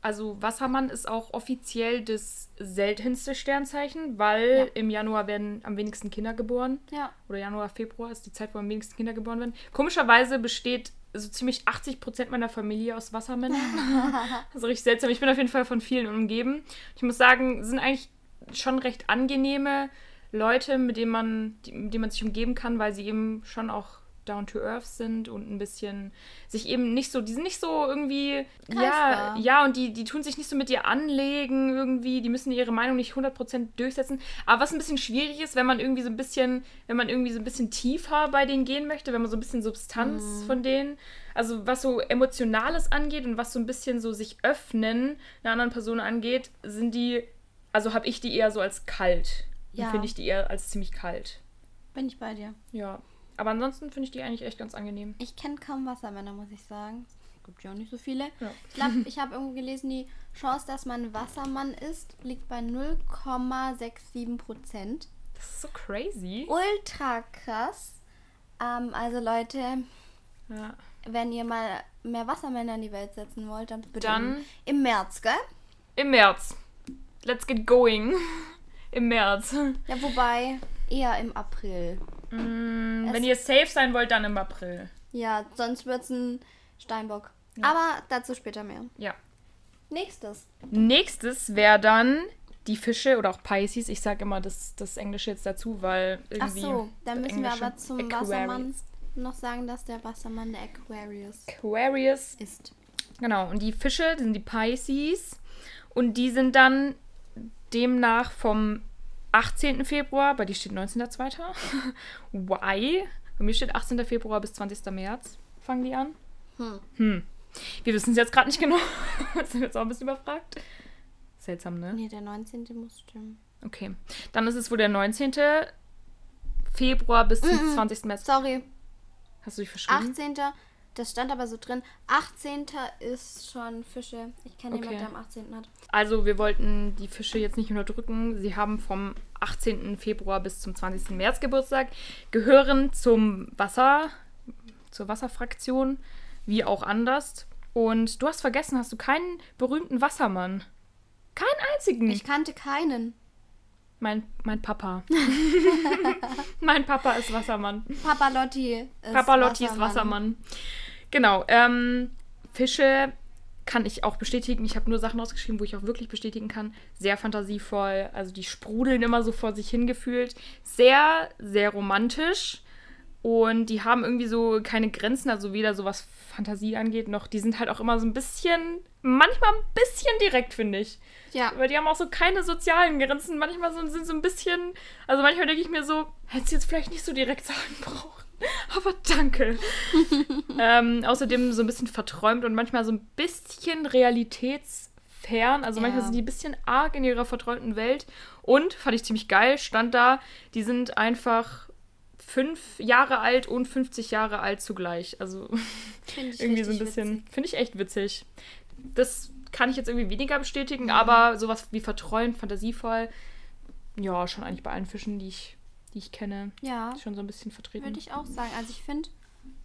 also Wassermann ist auch offiziell das seltenste Sternzeichen, weil Ja. im Januar werden am wenigsten Kinder geboren. Ja. Oder Januar, Februar ist die Zeit, wo am wenigsten Kinder geboren werden. Komischerweise besteht so ziemlich 80% meiner Familie aus Wassermännern. also richtig seltsam. Ich bin auf jeden Fall von vielen umgeben. Ich muss sagen, sind eigentlich schon recht angenehme Leute, mit denen man, die, mit denen man sich umgeben kann, weil sie eben schon auch down to earth sind und ein bisschen sich eben nicht so, die sind nicht so irgendwie, ja, Greifbar. ja, und die, die tun sich nicht so mit dir anlegen irgendwie, die müssen ihre Meinung nicht 100% durchsetzen. Aber was ein bisschen schwierig ist, wenn man irgendwie so ein bisschen, wenn man irgendwie so ein bisschen tiefer bei denen gehen möchte, wenn man so ein bisschen Substanz Mhm. von denen, also was so Emotionales angeht und was so ein bisschen so sich öffnen einer anderen Person angeht, sind die, also habe ich die eher so als kalt. Ja. Finde ich die eher als ziemlich kalt. Bin ich bei dir. Ja. Aber ansonsten finde ich die eigentlich echt ganz angenehm. Ich kenne kaum Wassermänner, muss ich sagen. Es gibt ja auch nicht so viele. Ja. Ich glaube, ich habe irgendwo gelesen, die Chance, dass man Wassermann ist, liegt bei 0,67 Prozent. Das ist so crazy. Ultra krass. Ähm, also Leute, Ja. wenn ihr mal mehr Wassermänner in die Welt setzen wollt, dann bitte Dann- im, im März, gell? Im März. Let's get going. Im März. Ja, wobei eher im April. Mm, wenn ihr safe sein wollt, dann im April. Ja, sonst wird es ein Steinbock. Ja. Aber dazu später mehr. Ja. Nächstes. Nächstes wäre dann die Fische oder auch Pisces. Ich sage immer das, das Englische jetzt dazu, weil Ach irgendwie. so, dann müssen wir aber zum Aquarius. Wassermann noch sagen, dass der Wassermann der Aquarius Aquarius. ist. Genau. Und die Fische, sind die Pisces. Und die sind dann demnach vom 18. Februar, bei dir steht 19.02. Why? Bei mir steht 18. Februar bis 20. März. Fangen die an? Hm. Hm. Wir wissen es jetzt gerade nicht genau. sind jetzt auch ein bisschen überfragt. Seltsam, ne? Nee, der 19. muss stimmen. Okay. Dann ist es wohl der 19. Februar bis zum Mm, mm. 20. März. Sorry, Hast du dich verschrieben? 18. Das stand aber so drin. 18. ist schon Fische. Ich kenne Okay. jemanden, der am 18. hat. Also wir wollten die Fische jetzt nicht unterdrücken. Sie haben vom 18. Februar bis zum 20. März Geburtstag, gehören zum Wasser, zur Wasserfraktion, wie auch anders. Und du hast vergessen, hast du keinen berühmten Wassermann? Keinen einzigen. Ich kannte keinen. mein, mein Papa. mein Papa ist Wassermann. Papa Lotti ist Papa Lotti ist Wassermann. Genau. Ähm, Fische kann ich auch bestätigen. Ich habe nur Sachen ausgeschrieben, wo ich auch wirklich bestätigen kann. Sehr fantasievoll. Also die sprudeln immer so vor sich hingefühlt. Sehr, sehr romantisch. Und die haben irgendwie so keine Grenzen, also weder so was Fantasie angeht, noch die sind halt auch immer so ein bisschen, manchmal ein bisschen direkt, finde ich. Ja. Weil die haben auch so keine sozialen Grenzen. Manchmal sind so ein bisschen. Also manchmal denke ich mir so, hättest du jetzt vielleicht nicht so direkt sagen brauchen. Aber danke. ähm, außerdem so ein bisschen verträumt und manchmal so ein bisschen realitätsfern. Also manchmal Ja. sind die ein bisschen arg in ihrer verträumten Welt. Und, fand ich ziemlich geil, stand da, die sind einfach fünf Jahre alt und 50 Jahre alt zugleich. Also irgendwie so ein bisschen, finde ich echt witzig. Das kann ich jetzt irgendwie weniger bestätigen, Mhm. aber sowas wie verträumt, fantasievoll, ja, schon eigentlich bei allen Fischen, die ich, die ich kenne, Ja, schon so ein bisschen vertreten. würde ich auch sagen. Also ich finde,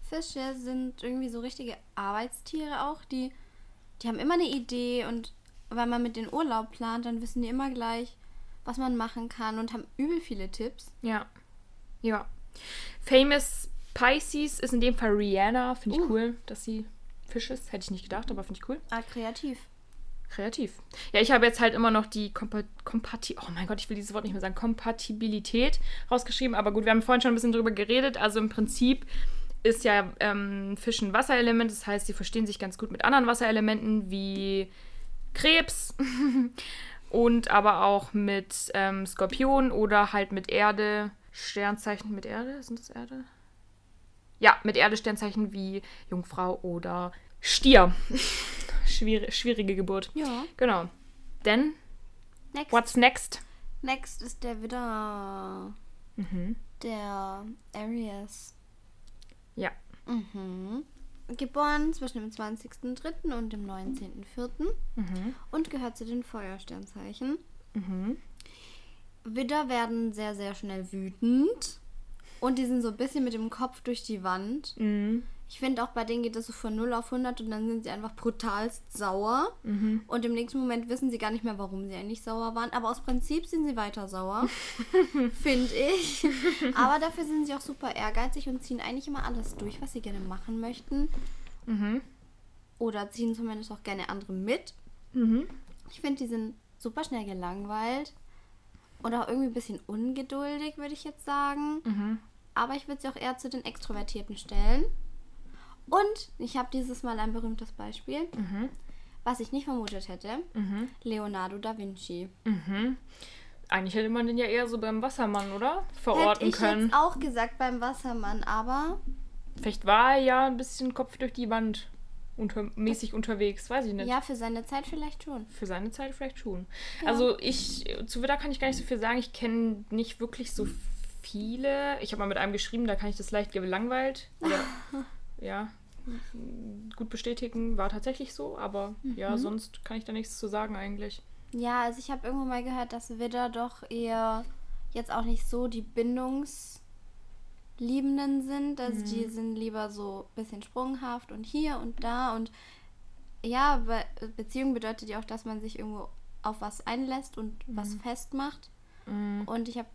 Fische sind irgendwie so richtige Arbeitstiere auch, die, die haben immer eine Idee und wenn man mit den Urlaub plant, dann wissen die immer gleich, was man machen kann und haben übel viele Tipps. Ja. Ja. Famous Pisces ist in dem Fall Rihanna. Finde ich Uh. cool, dass sie Fisch ist. Hätte ich nicht gedacht, aber finde ich cool. Ah, kreativ. Kreativ. Ja, ich habe jetzt halt immer noch die Kompa Kompati oh mein Gott, ich will dieses Wort nicht mehr sagen, Kompatibilität rausgeschrieben. Aber gut, wir haben vorhin schon ein bisschen drüber geredet. Also im Prinzip ist ja ähm, Fisch ein Wasserelement. Das heißt, sie verstehen sich ganz gut mit anderen Wasserelementen wie Krebs und aber auch mit ähm, Skorpion oder halt mit Erde, Sternzeichen mit Erde. Sind das Erde? Ja, mit Erde Sternzeichen wie Jungfrau oder Stier. Schwierig, schwierige Geburt. Ja. Genau. Denn, Next. what's next? Next ist der Widder. Mhm. Der Aries. Ja. Mhm. Geboren zwischen dem 20.03. und dem 19.04. Mhm. und gehört zu den Feuersternzeichen. Mhm. Widder werden sehr, sehr schnell wütend und die sind so ein bisschen mit dem Kopf durch die Wand. Mhm. Ich finde auch bei denen geht das so von 0 auf 100 und dann sind sie einfach brutalst sauer. Mhm. Und im nächsten Moment wissen sie gar nicht mehr, warum sie eigentlich sauer waren. Aber aus Prinzip sind sie weiter sauer, finde ich. Aber dafür sind sie auch super ehrgeizig und ziehen eigentlich immer alles durch, was sie gerne machen möchten. Mhm. Oder ziehen zumindest auch gerne andere mit. Mhm. Ich finde, die sind super schnell gelangweilt. Und auch irgendwie ein bisschen ungeduldig, würde ich jetzt sagen. Mhm. Aber ich würde sie auch eher zu den Extrovertierten stellen. Und ich habe dieses Mal ein berühmtes Beispiel, Mhm. was ich nicht vermutet hätte. Mhm. Leonardo da Vinci. Mhm. Eigentlich hätte man den ja eher so beim Wassermann, oder? Verorten Hätte ich können. jetzt auch gesagt beim Wassermann, aber Vielleicht war er ja ein bisschen Kopf durch die Wand unter, mäßig unterwegs, weiß ich nicht. ja, für seine Zeit vielleicht schon. Für seine Zeit vielleicht schon. Ja. Also ich, zu Widder kann ich gar nicht so viel sagen. Ich kenne nicht wirklich so viele. Ich habe mal mit einem geschrieben, da kann ich das leicht gelangweilt. Oder, ja, gut bestätigen. War tatsächlich so, aber ja, sonst kann ich da nichts zu sagen eigentlich. Ja, also ich habe irgendwo mal gehört, dass Widder doch eher jetzt auch nicht so die Bindungsliebenden sind. Also die sind lieber so ein bisschen sprunghaft und hier und da. Und ja, Be Beziehung bedeutet ja auch, dass man sich irgendwo auf was einlässt und was festmacht. Mhm. Und ich habe,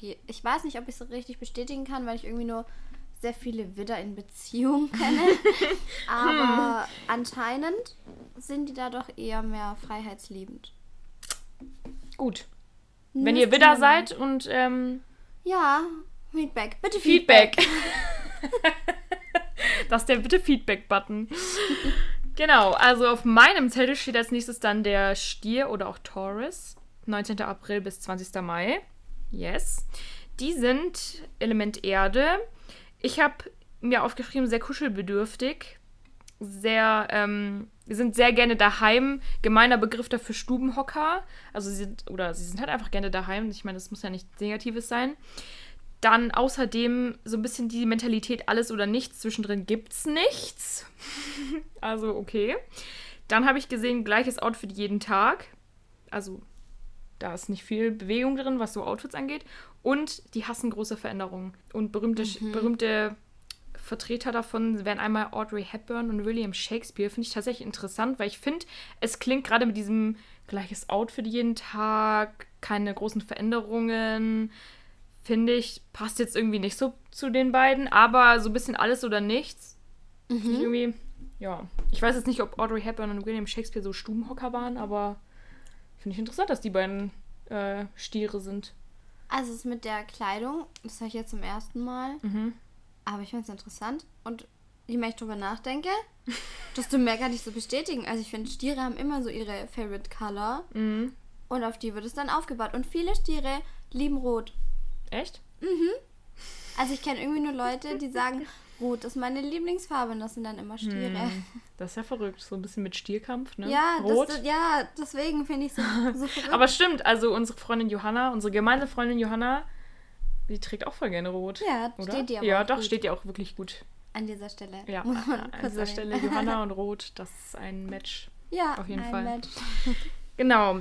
ich weiß nicht, ob ich es richtig bestätigen kann, weil ich irgendwie nur sehr viele Widder in Beziehung kenne. Aber anscheinend sind die da doch eher mehr freiheitsliebend. Gut. Wenn Müsste ihr Widder seid und ähm, Ja, Feedback. Bitte Feedback. das ist der bitte Feedback-Button. genau, also auf meinem Zettel steht als nächstes dann der Stier oder auch Taurus. 19. April bis 20. Mai. Yes. Die sind Element Erde. Ich habe mir aufgeschrieben, sehr kuschelbedürftig. Sehr, ähm, sind sehr gerne daheim. Gemeiner Begriff dafür Stubenhocker. Also sie sind, oder sie sind halt einfach gerne daheim. Ich meine, das muss ja nichts Negatives sein. Dann außerdem so ein bisschen die Mentalität alles oder nichts. Zwischendrin gibt's nichts. also okay. Dann habe ich gesehen, gleiches Outfit jeden Tag. Also da ist nicht viel Bewegung drin, was so Outfits angeht. Und die hassen große Veränderungen. Und berühmte, Mhm. berühmte Vertreter davon wären einmal Audrey Hepburn und William Shakespeare. Finde ich tatsächlich interessant, weil ich finde, es klingt gerade mit diesem gleiches Outfit jeden Tag, keine großen Veränderungen, finde ich, passt jetzt irgendwie nicht so zu den beiden. Aber so ein bisschen alles oder nichts. Ich irgendwie, ja. Ich weiß jetzt nicht, ob Audrey Hepburn und William Shakespeare so Stubenhocker waren, aber finde ich interessant, dass die beiden äh, Stiere sind. Also es mit der Kleidung, das habe ich jetzt zum ersten Mal. Mhm. Aber ich finde es interessant. Und je mehr ich drüber nachdenke, desto mehr kann ich so bestätigen. Also ich finde, Stiere haben immer so ihre Favorite Color. Mhm. Und auf die wird es dann aufgebaut. Und viele Stiere lieben Rot. Echt? Also ich kenne irgendwie nur Leute, die sagen, Rot ist meine Lieblingsfarbe. Und das sind dann immer Stiere. Hm, Das ist ja verrückt. So ein bisschen mit Stierkampf, ne? Ja, Rot. Das, ja, deswegen finde ich so, so verrückt. Aber stimmt, also unsere Freundin Johanna, unsere gemeine Freundin Johanna, die trägt auch voll gerne rot. Ja, oder? steht aber Ja, auch doch, gut. steht dir auch wirklich gut. an dieser Stelle. Ja, an kurz dieser. Stelle Johanna und Rot, das ist ein Match. Ja, auf jeden ein Fall. Match. Genau,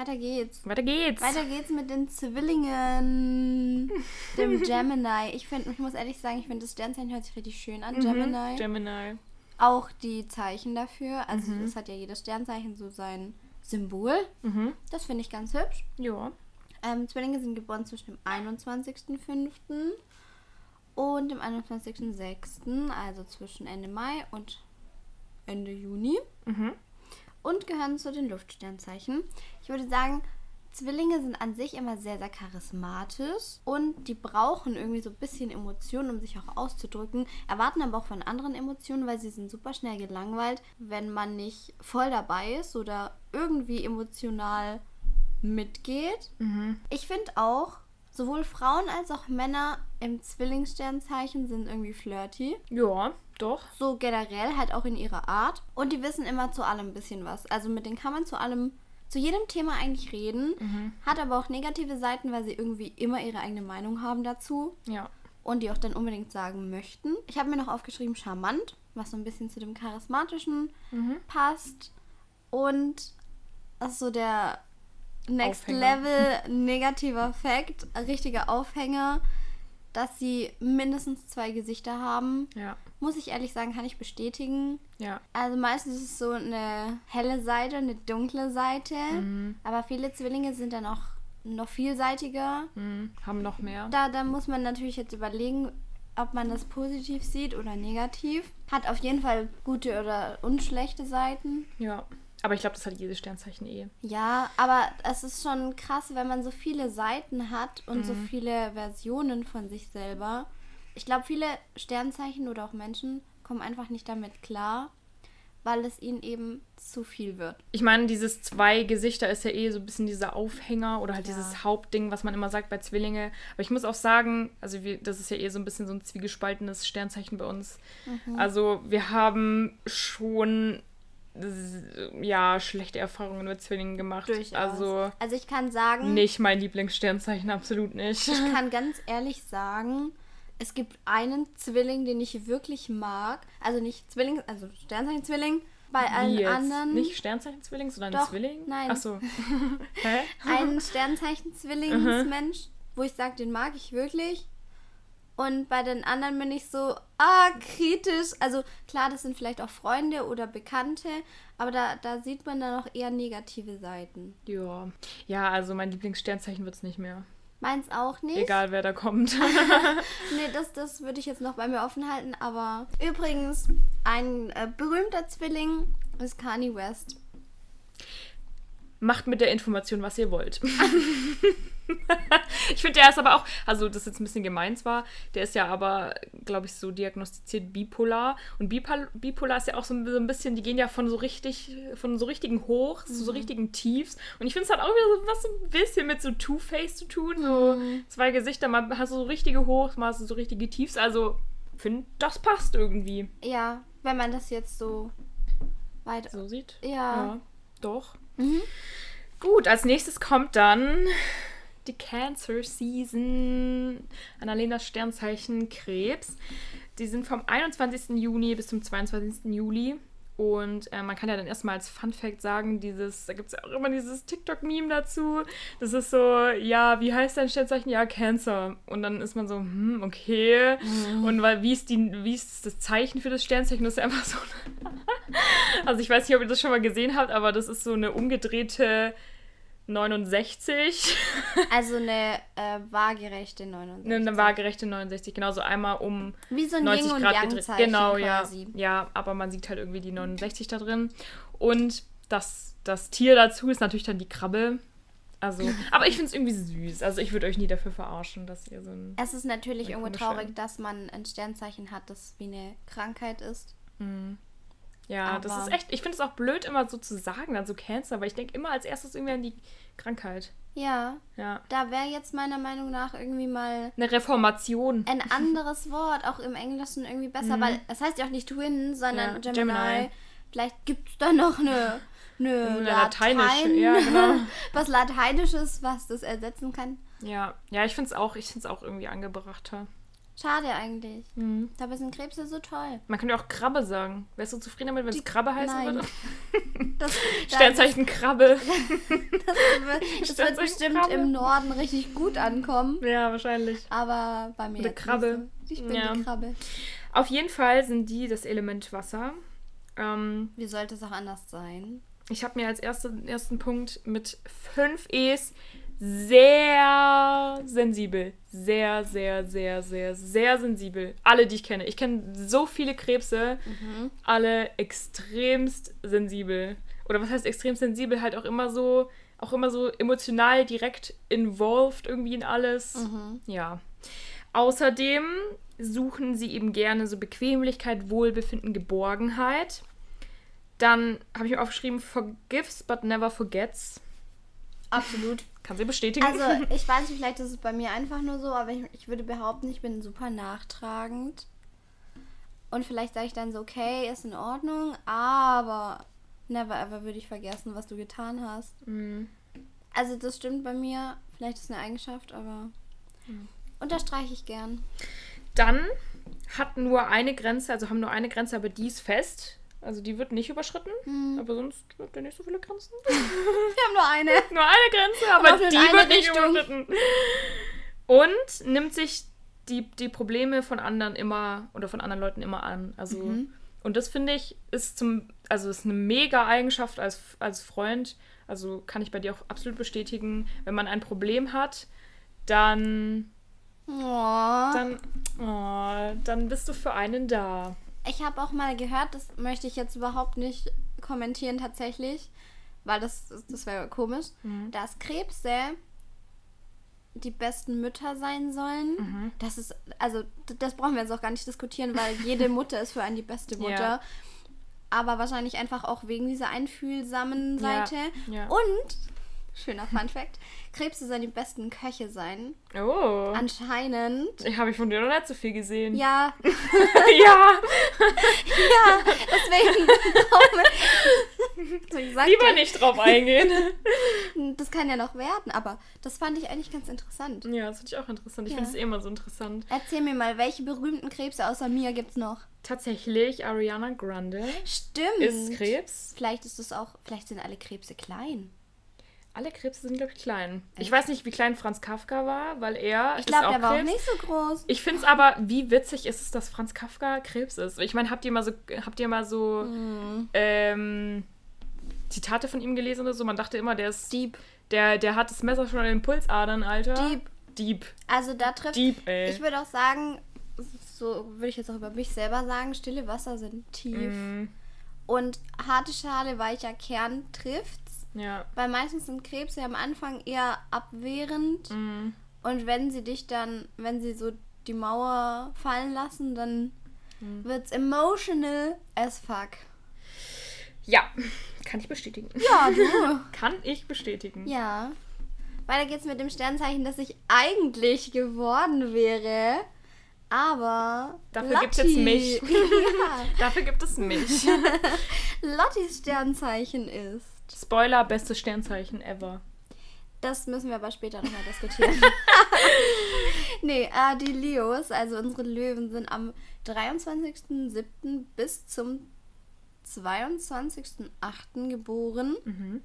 Weiter geht's. weiter geht's. Weiter geht's mit den Zwillingen, dem Gemini. Ich finde, ich muss ehrlich sagen, ich finde das Sternzeichen hört sich richtig schön an, Gemini. Mhm, Gemini. Auch die Zeichen dafür. Also Mhm. es hat ja jedes Sternzeichen so sein Symbol. Mhm. Das finde ich ganz hübsch. Ja. Ähm, Zwillinge sind geboren zwischen dem 21.05. und dem 21.06., also zwischen Ende Mai und Ende Juni. Mhm. Und gehören zu den Luftsternzeichen. Ich würde sagen, Zwillinge sind an sich immer sehr, sehr charismatisch und die brauchen irgendwie so ein bisschen Emotionen, um sich auch auszudrücken, erwarten aber auch von anderen Emotionen, weil sie sind super schnell gelangweilt, wenn man nicht voll dabei ist oder irgendwie emotional mitgeht. Mhm. Ich finde auch, sowohl Frauen als auch Männer im Zwillingssternzeichen sind irgendwie flirty. Ja, doch. So generell halt auch in ihrer Art. Und die wissen immer zu allem ein bisschen was. Also mit denen kann man zu allem, zu jedem Thema eigentlich reden. Mhm. Hat aber auch negative Seiten, weil sie irgendwie immer ihre eigene Meinung haben dazu. Ja. Und die auch dann unbedingt sagen möchten. Ich habe mir noch aufgeschrieben charmant, was so ein bisschen zu dem charismatischen Mhm. passt. Und das ist so der Next Aufhänger. Level negativer Fact, richtiger Aufhänger, dass sie mindestens zwei Gesichter haben. Ja. Muss ich ehrlich sagen, kann ich bestätigen. Ja. Also meistens ist es so eine helle Seite, eine dunkle Seite. Mhm. Aber viele Zwillinge sind dann auch noch vielseitiger. Mhm. Haben noch mehr. Da, da muss man natürlich jetzt überlegen, ob man das positiv sieht oder negativ. Hat auf jeden Fall gute oder unschlechte Seiten. Ja. Aber ich glaube, das hat jedes Sternzeichen eh. Ja, aber es ist schon krass, wenn man so viele Seiten hat und so viele Versionen von sich selber. Ich glaube, viele Sternzeichen oder auch Menschen kommen einfach nicht damit klar, weil es ihnen eben zu viel wird. Ich meine, dieses zwei Gesichter ist ja eh so ein bisschen dieser Aufhänger oder halt Ja. dieses Hauptding, was man immer sagt bei Zwillinge. Aber ich muss auch sagen, also wir, das ist ja eh so ein bisschen so ein zwiegespaltenes Sternzeichen bei uns. Mhm. Also wir haben schon s- ja schlechte Erfahrungen mit Zwillingen gemacht. Durchaus. Also Also ich kann sagen, nicht mein Lieblingssternzeichen, absolut nicht. ich kann ganz ehrlich sagen, es gibt einen Zwilling, den ich wirklich mag. Also nicht Zwilling, also Sternzeichen-Zwilling. Bei allen Wie jetzt? anderen. Nicht Sternzeichen-Zwilling, sondern Doch, Zwilling? nein. Achso. Hä? einen Sternzeichen-Zwillingsmensch, wo ich sage, den mag ich wirklich. Und bei den anderen bin ich so, ah, kritisch. Also klar, das sind vielleicht auch Freunde oder Bekannte, aber da, da sieht man dann auch eher negative Seiten. Ja. Ja, also mein Lieblingssternzeichen wird es nicht mehr. Meins auch nicht. Egal wer da kommt. Nee, das, das würde ich jetzt noch bei mir offen halten. Aber übrigens, ein äh, berühmter Zwilling ist Kanye West. Macht mit der Information, was ihr wollt. ich finde, der ist aber auch, also das ist jetzt ein bisschen gemein zwar, der ist ja aber, glaube ich, so diagnostiziert bipolar. Und Bipol bipolar ist ja auch so ein, bisschen, die gehen ja von so richtig, von so richtigen Hochs zu so richtigen Tiefs. Und ich finde es halt auch wieder so was so ein bisschen mit so Two-Face zu tun. So zwei Gesichter, mal hast du so richtige Hochs, mal hast du so richtige Tiefs. Also, finde, das passt irgendwie. Ja, wenn man das jetzt so weit. so sieht. Ja. doch. Mhm. Gut, als nächstes kommt dann die Cancer Season. Annalenas Sternzeichen Krebs. Die sind vom 21. Juni bis zum 22. Juli. Und äh, man kann ja dann erstmal als Fun Fact sagen, dieses, da gibt es ja auch immer dieses TikTok-Meme dazu. Das ist so, ja, wie heißt dein Sternzeichen? Ja, Cancer. Und dann ist man so, hm, okay. Und weil, wie ist, die, wie ist das Zeichen für das Sternzeichen? Das ist ja einfach so. also ich weiß nicht, ob ihr das schon mal gesehen habt, aber das ist so eine umgedrehte 69. Also eine äh, waagerechte 69. Eine waagerechte 69, genauso einmal um Wie so ein 90 Yin Grad gedreht. Genau, quasi. ja. Ja, aber man sieht halt irgendwie die 69 da drin. Und das, das Tier dazu ist natürlich dann die Krabbe. Also, aber ich finde es irgendwie süß. Also ich würde euch nie dafür verarschen, dass ihr so ein. Es ist natürlich irgendwo traurig, dass man ein Sternzeichen hat, das wie eine Krankheit ist. Ja, das aber- ist echt. Ich finde es auch blöd, immer so zu sagen, dann so Cancer, weil ich denke immer als erstes irgendwie an die Krankheit. Ja, Ja. da wäre jetzt meiner Meinung nach irgendwie mal Eine Reformation. ein anderes Wort, auch im Englischen irgendwie besser, weil es heißt ja auch nicht Twin, sondern Mhm. Ja, Gemini. Gemini. Vielleicht gibt es da noch eine, eine, Eine Latein, lateinische, ja, genau. was Lateinisches, was das ersetzen kann. Ja, ja, ich finde es auch, ich find's auch irgendwie angebrachter. Schade eigentlich. Mhm. Dabei sind Krebse so toll. Man könnte auch Krabbe sagen. Wärst du zufrieden damit, wenn es Krabbe heißen nein. würde? Das, Sternzeichen Krabbe. Das, das wird bestimmt Krabbe. im Norden richtig gut ankommen. Ja, wahrscheinlich. Aber bei mir. Eine Krabbe. Nicht so. Ich bin Ja. die Krabbe. Auf jeden Fall sind die das Element Wasser. Ähm, Wie sollte es auch anders sein? ich habe mir als erste, ersten Punkt mit fünf E's sehr sensibel. Sehr, sehr, sehr, sehr, sehr sensibel. Alle, die ich kenne. Ich kenne so viele Krebse, alle extremst sensibel. Oder was heißt extrem sensibel? Halt auch immer so, auch immer so emotional direkt involved irgendwie in alles. Ja. Außerdem suchen sie eben gerne so Bequemlichkeit, Wohlbefinden, Geborgenheit. Dann habe ich mir aufgeschrieben, forgives but never forgets. Absolut. Kann sie bestätigen? Also, ich weiß nicht, vielleicht ist es bei mir einfach nur so, aber ich, ich würde behaupten, ich bin super nachtragend. Und vielleicht sage ich dann so, okay, ist in Ordnung, aber never ever würde ich vergessen, was du getan hast. Mhm. Also, das stimmt bei mir. Vielleicht ist es eine Eigenschaft, aber unterstreiche ich gern. Dann hat nur eine Grenze, also haben nur eine Grenze, aber die ist fest. Also die wird nicht überschritten. Aber sonst gibt es nicht so viele Grenzen. Wir haben nur eine. nur eine Grenze, aber die wird nicht Richtung. überschritten. Und nimmt sich die, die Probleme von anderen immer oder von anderen Leuten immer an. Also Mhm. und das finde ich ist zum also ist eine mega Eigenschaft als als Freund. Also kann ich bei dir auch absolut bestätigen, wenn man ein Problem hat, dann Oh. dann oh, dann bist du für einen da. Ich habe auch mal gehört, das möchte ich jetzt überhaupt nicht kommentieren tatsächlich, weil das, das wäre komisch, dass Krebse die besten Mütter sein sollen. Das ist, also das brauchen wir jetzt auch gar nicht diskutieren, weil jede Mutter ist für einen die beste Mutter. Ja. Aber wahrscheinlich einfach auch wegen dieser einfühlsamen Ja, Seite. ja. Und, schöner Fun Fact, Krebse sollen die besten Köche sein. Oh. Anscheinend. Ich habe ich von dir noch nicht so viel gesehen. Ja, ja. ja, deswegen. so, ich Lieber nicht drauf eingehen. Das kann ja noch werden, aber das fand ich eigentlich ganz interessant. ja, das finde ich auch interessant. Ich Ja. finde es eh immer so interessant. Erzähl mir mal, welche berühmten Krebse außer mir gibt's noch? Tatsächlich, Ariana Grande Stimmt. ist Krebs. Vielleicht ist es auch, vielleicht sind alle Krebse klein. Alle Krebse sind, glaube ich, klein. Ich weiß nicht, wie klein Franz Kafka war, weil er Ich glaube, der war auch nicht so groß. Ich finde es aber, wie witzig ist es, dass Franz Kafka Krebs ist. Ich meine, habt ihr mal so, habt ihr mal so Hm. ähm, Zitate von ihm gelesen oder so? Man dachte immer, der ist, Dieb. der, der hat das Messer schon in den Pulsadern, Alter. Dieb. Dieb. Also da trifft. Dieb, ey. Ich würde auch sagen, so würde ich jetzt auch über mich selber sagen, stille Wasser sind tief. Mhm. Und harte Schale, weicher Kern trifft's. Ja. Weil meistens sind Krebse am Anfang eher abwehrend. Mhm. Und wenn sie dich dann, wenn sie so die Mauer fallen lassen, dann Mhm. wird's emotional as fuck. Ja, kann ich bestätigen. Ja, du. Kann ich bestätigen. ja. Weiter geht's mit dem Sternzeichen, das ich eigentlich geworden wäre. Aber Dafür jetzt Lotti- mich. ja, Dafür gibt es mich. Lottis Sternzeichen ist. Spoiler, bestes Sternzeichen ever. Das müssen wir aber später nochmal diskutieren. nee, äh, die Leos, also unsere Löwen, sind am 23.07. bis zum 22.08. geboren. Mhm.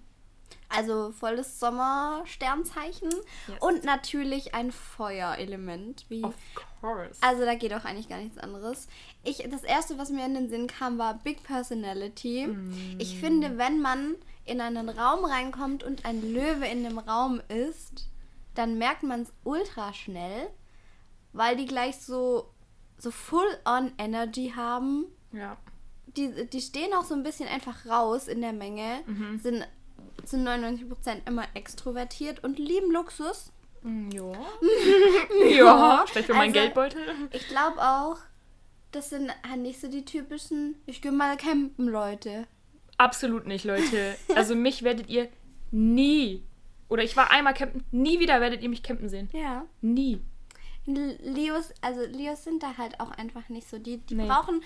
Also volles Sommersternzeichen. Yes. Und natürlich ein Feuerelement. Wie Of course. also da geht auch eigentlich gar nichts anderes. Ich, das erste, was mir in den Sinn kam, war Big Personality. Ich finde, wenn man in einen Raum reinkommt und ein Löwe in dem Raum ist, dann merkt man es ultra schnell, weil die gleich so, so full-on Energy haben. ja. Die, die stehen auch so ein bisschen einfach raus in der Menge, sind zu 99% immer extrovertiert und lieben Luxus. Mm, Ja. ja. Vielleicht für meinen Also- Geldbeutel. Ich glaube auch, das sind halt nicht so die typischen, ich gehe mal campen, Leute. Absolut nicht, Leute. Also mich werdet ihr nie, oder ich war einmal campen, nie wieder werdet ihr mich campen sehen. Ja. Nie. Leos, also Leos sind da halt auch einfach nicht so. Die, die Nee. brauchen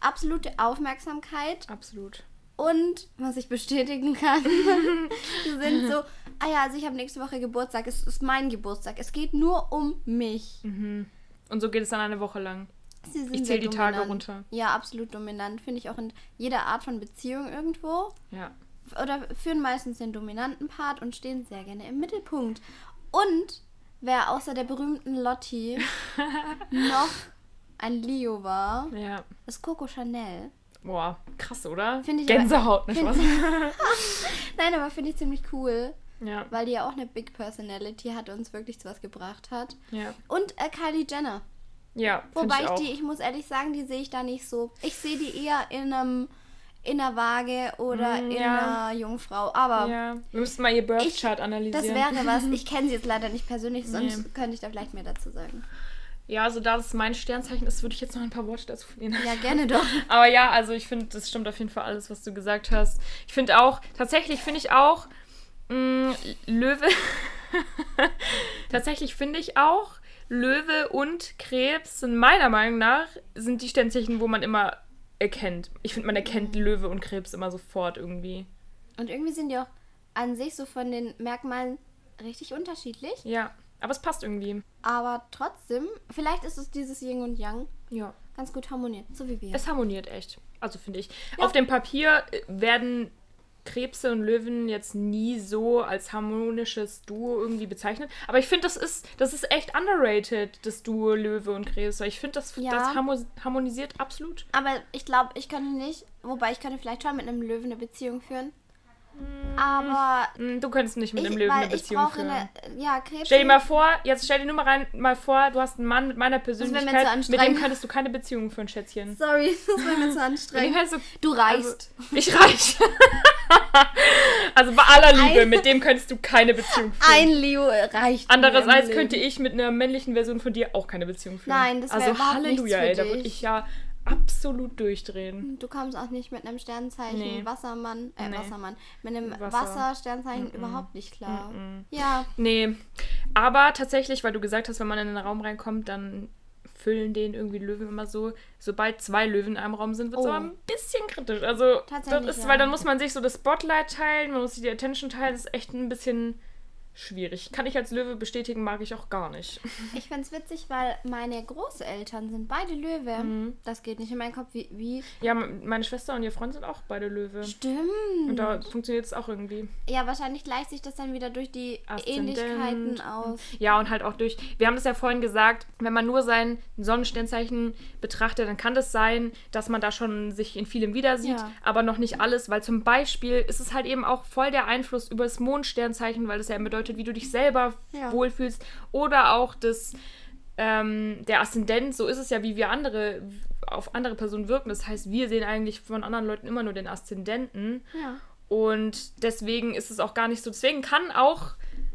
absolute Aufmerksamkeit Absolut. und, was ich bestätigen kann, die sind so, ah ja, also ich habe nächste Woche Geburtstag, es ist mein Geburtstag, es geht nur um mich. Mhm. Und so geht es dann eine Woche lang. Ich zähle die Tage dominant. runter. Ja, absolut dominant, finde ich auch in jeder Art von Beziehung irgendwo. Ja. oder führen meistens den dominanten Part und stehen sehr gerne im Mittelpunkt. Und wer außer der berühmten Lotti noch ein Leo war, Ja. ist Coco Chanel. Boah, krass, oder? Ich aber- Gänsehaut, nicht find- was? Nein, aber finde ich ziemlich cool, ja. weil die ja auch eine Big Personality hat und uns wirklich zu was gebracht hat. Ja. Und äh, Kylie Jenner. Ja, Wobei ich ich die, ich muss ehrlich sagen, die sehe ich da nicht so. Ich sehe die eher in einem in einer Waage oder Mm, in ja. einer Jungfrau. Aber ja. Wir müssten mal ihr Birth Ich- Chart analysieren. das wäre was. Ich kenne sie jetzt leider nicht persönlich, sonst Nee. könnte ich da vielleicht mehr dazu sagen. Ja, also da das mein Sternzeichen ist, würde ich jetzt noch ein paar Worte dazu verlieren. Ja, gerne doch. Aber ja, also ich finde, das stimmt auf jeden Fall alles, was du gesagt hast. Ich finde auch, tatsächlich finde ich auch, mh, Löwe, tatsächlich finde ich auch, Löwe und Krebs sind meiner Meinung nach, sind die Sternzeichen, wo man immer erkennt. Ich finde, man erkennt Löwe und Krebs immer sofort irgendwie. Und irgendwie sind die auch an sich so von den Merkmalen richtig unterschiedlich. Ja, aber es passt irgendwie. Aber trotzdem, vielleicht ist es dieses Yin und Yang Ja. ganz gut harmoniert. So wie wir. Es harmoniert echt. Also finde ich. Ja. Auf dem Papier äh, werden Krebse und Löwen jetzt nie so als harmonisches Duo irgendwie bezeichnet. Aber ich finde, das ist, das ist echt underrated, das Duo Löwe und Krebs. Weil ich finde, das, Ja. das harmo- harmonisiert absolut. Aber ich glaube, ich könnte nicht, wobei ich könnte vielleicht schon mit einem Löwen eine Beziehung führen. Aber Hm, Du könntest nicht mit ich, einem Löwen eine Beziehung führen. eine, ja, Krebs. Stell dir mal vor, jetzt stell dir nur mal rein, mal vor, du hast einen Mann mit meiner wäre Persönlichkeit, mit dem könntest du keine Beziehung führen, Schätzchen. Sorry, das war mir zu anstrengend. könntest du, Du reichst. Also, ich reich. also bei aller Liebe, mit dem könntest du keine Beziehung führen. Ein Leo reicht. Andererseits könnte ich mit einer männlichen Version von dir auch keine Beziehung führen. Nein, das wär Also Halleluja, ey, da würde ich ja absolut durchdrehen. Du kommst auch nicht mit einem Sternzeichen Nee. Wassermann, äh, Nee. Wassermann, mit einem Wasser. Wassersternzeichen überhaupt nicht klar. Ja, Nee, aber tatsächlich, weil du gesagt hast, wenn man in einen Raum reinkommt, dann füllen den irgendwie Löwen immer so. Sobald zwei Löwen in einem Raum sind, wird es Oh. aber ein bisschen kritisch. Also, Tatsächlich, das ist, ja. weil dann muss man sich so das Spotlight teilen, man muss sich die Attention teilen, das ist echt ein bisschen schwierig. Kann ich als Löwe bestätigen, mag ich auch gar nicht. ich find's witzig, weil meine Großeltern sind beide Löwe. Mhm. Das geht nicht in meinen Kopf. Wie? wie? Ja, meine Schwester und ihr Freund sind auch beide Löwe. Stimmt. Und da funktioniert es auch irgendwie. Ja, wahrscheinlich gleicht sich das dann wieder durch die Aszendent. Ähnlichkeiten aus. Ja, und halt auch durch. Wir haben das ja vorhin gesagt, wenn man nur sein Sonnensternzeichen betrachtet, dann kann das sein, dass man da schon sich in vielem wieder sieht, Ja. aber noch nicht alles, weil zum Beispiel ist es halt eben auch voll der Einfluss über das Mondsternzeichen, weil das ja bedeutet, wie du dich selber Ja. wohlfühlst. Oder auch das, ähm, der Aszendent, so ist es ja, wie wir andere auf andere Personen wirken. Das heißt, wir sehen eigentlich von anderen Leuten immer nur den Aszendenten. Ja. Und deswegen ist es auch gar nicht so. Deswegen kann auch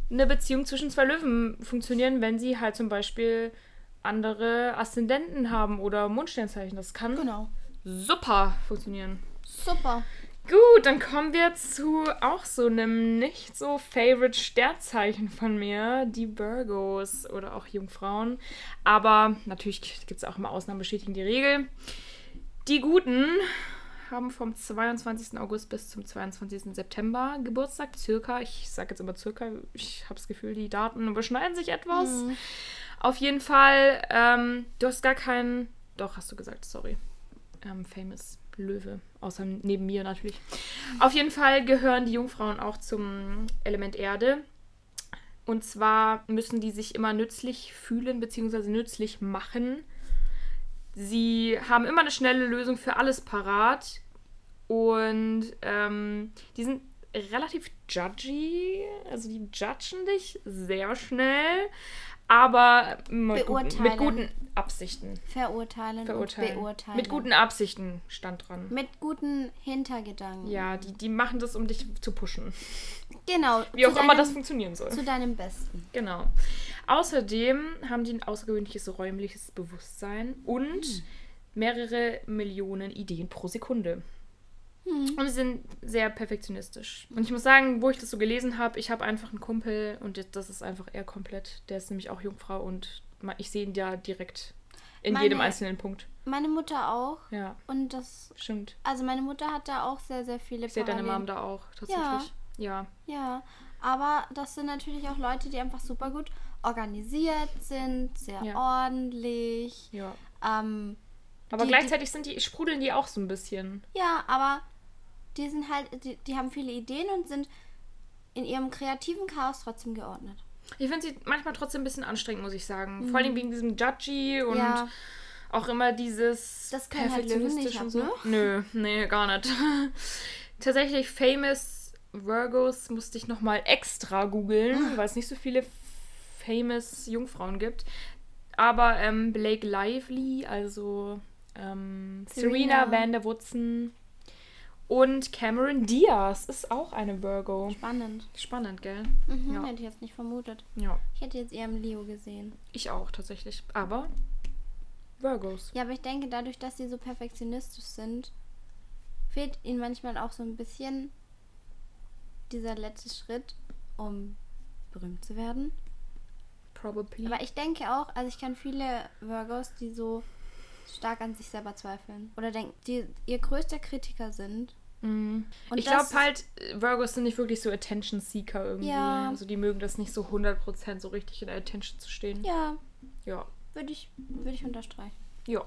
eine Beziehung zwischen zwei Löwen funktionieren, wenn sie halt zum Beispiel andere Aszendenten haben oder Mondsternzeichen. Das kann Genau. super funktionieren. Super. Gut, dann kommen wir zu auch so einem nicht so favorite Sternzeichen von mir, die Virgos oder auch Jungfrauen. Aber natürlich gibt es auch immer Ausnahmen, bestätigen die Regel. Die Guten haben vom 22. August bis zum 22. September Geburtstag, circa. Ich sage jetzt immer circa, ich habe das Gefühl, die Daten überschneiden sich etwas. Mhm. Auf jeden Fall, ähm, du hast gar keinen, doch hast du gesagt, sorry, ähm, famous Löwe, außer neben mir natürlich. Auf jeden Fall gehören die Jungfrauen auch zum Element Erde. Und zwar müssen die sich immer nützlich fühlen bzw. nützlich machen. Sie haben immer eine schnelle Lösung für alles parat. Und ähm, die sind relativ judgy. Also die judgen dich sehr schnell aber mit guten, mit guten, Absichten. Verurteilen, Verurteilen. beurteilen. Mit guten Absichten stand dran. Mit guten Hintergedanken. Ja, die, die machen das, um dich zu pushen. Genau. Wie auch deinem, immer das funktionieren soll. Zu deinem Besten. Genau. Außerdem haben die ein außergewöhnliches räumliches Bewusstsein und hm. mehrere Millionen Ideen pro Sekunde. Mhm. Und sie sind sehr perfektionistisch. Und ich muss sagen, wo ich das so gelesen habe, ich habe einfach einen Kumpel und das ist einfach er komplett. Der ist nämlich auch Jungfrau und ich sehe ihn ja direkt in meine, jedem einzelnen Punkt. Meine Mutter auch. Ja. Und das. Stimmt. Also meine Mutter hat da auch sehr, sehr viele Ich sehe deine Mom da auch, tatsächlich. Ja. ja. Ja. Aber das sind natürlich auch Leute, die einfach super gut organisiert sind, sehr ja. ordentlich. Ja. Ähm, aber die, gleichzeitig sind die, sprudeln die auch so ein bisschen. Ja, aber die sind halt, die, die haben viele Ideen und sind in ihrem kreativen Chaos trotzdem geordnet. Ich finde sie manchmal trotzdem ein bisschen anstrengend, muss ich sagen. Mhm. Vor allem wegen diesem Judgy und ja. auch immer dieses das perfektionistisch halt und so. Ne? Nö, nee, gar nicht. Tatsächlich famous Virgos musste ich nochmal extra googeln, weil es nicht so viele famous Jungfrauen gibt. Aber ähm, Blake Lively, also ähm, Serena. Serena van der Woodsen und Cameron Diaz ist auch eine Virgo. Spannend. Spannend, gell? Mhm, ja. Hätte ich jetzt nicht vermutet. Ja. Ich hätte jetzt eher im Leo gesehen. Ich auch, tatsächlich. Aber Virgos. Ja, aber ich denke, dadurch, dass sie so perfektionistisch sind, fehlt ihnen manchmal auch so ein bisschen dieser letzte Schritt, um berühmt zu werden. Probably. Aber ich denke auch, also ich kenne viele Virgos, die so stark an sich selber zweifeln. Oder denken, die ihr größter Kritiker sind. Mhm. ich glaube halt, Virgos sind nicht wirklich so Attention Seeker irgendwie. Ja. Also die mögen das nicht so 100% so richtig in der Attention zu stehen. Ja. Ja. Würde ich, würd ich unterstreichen. Ja.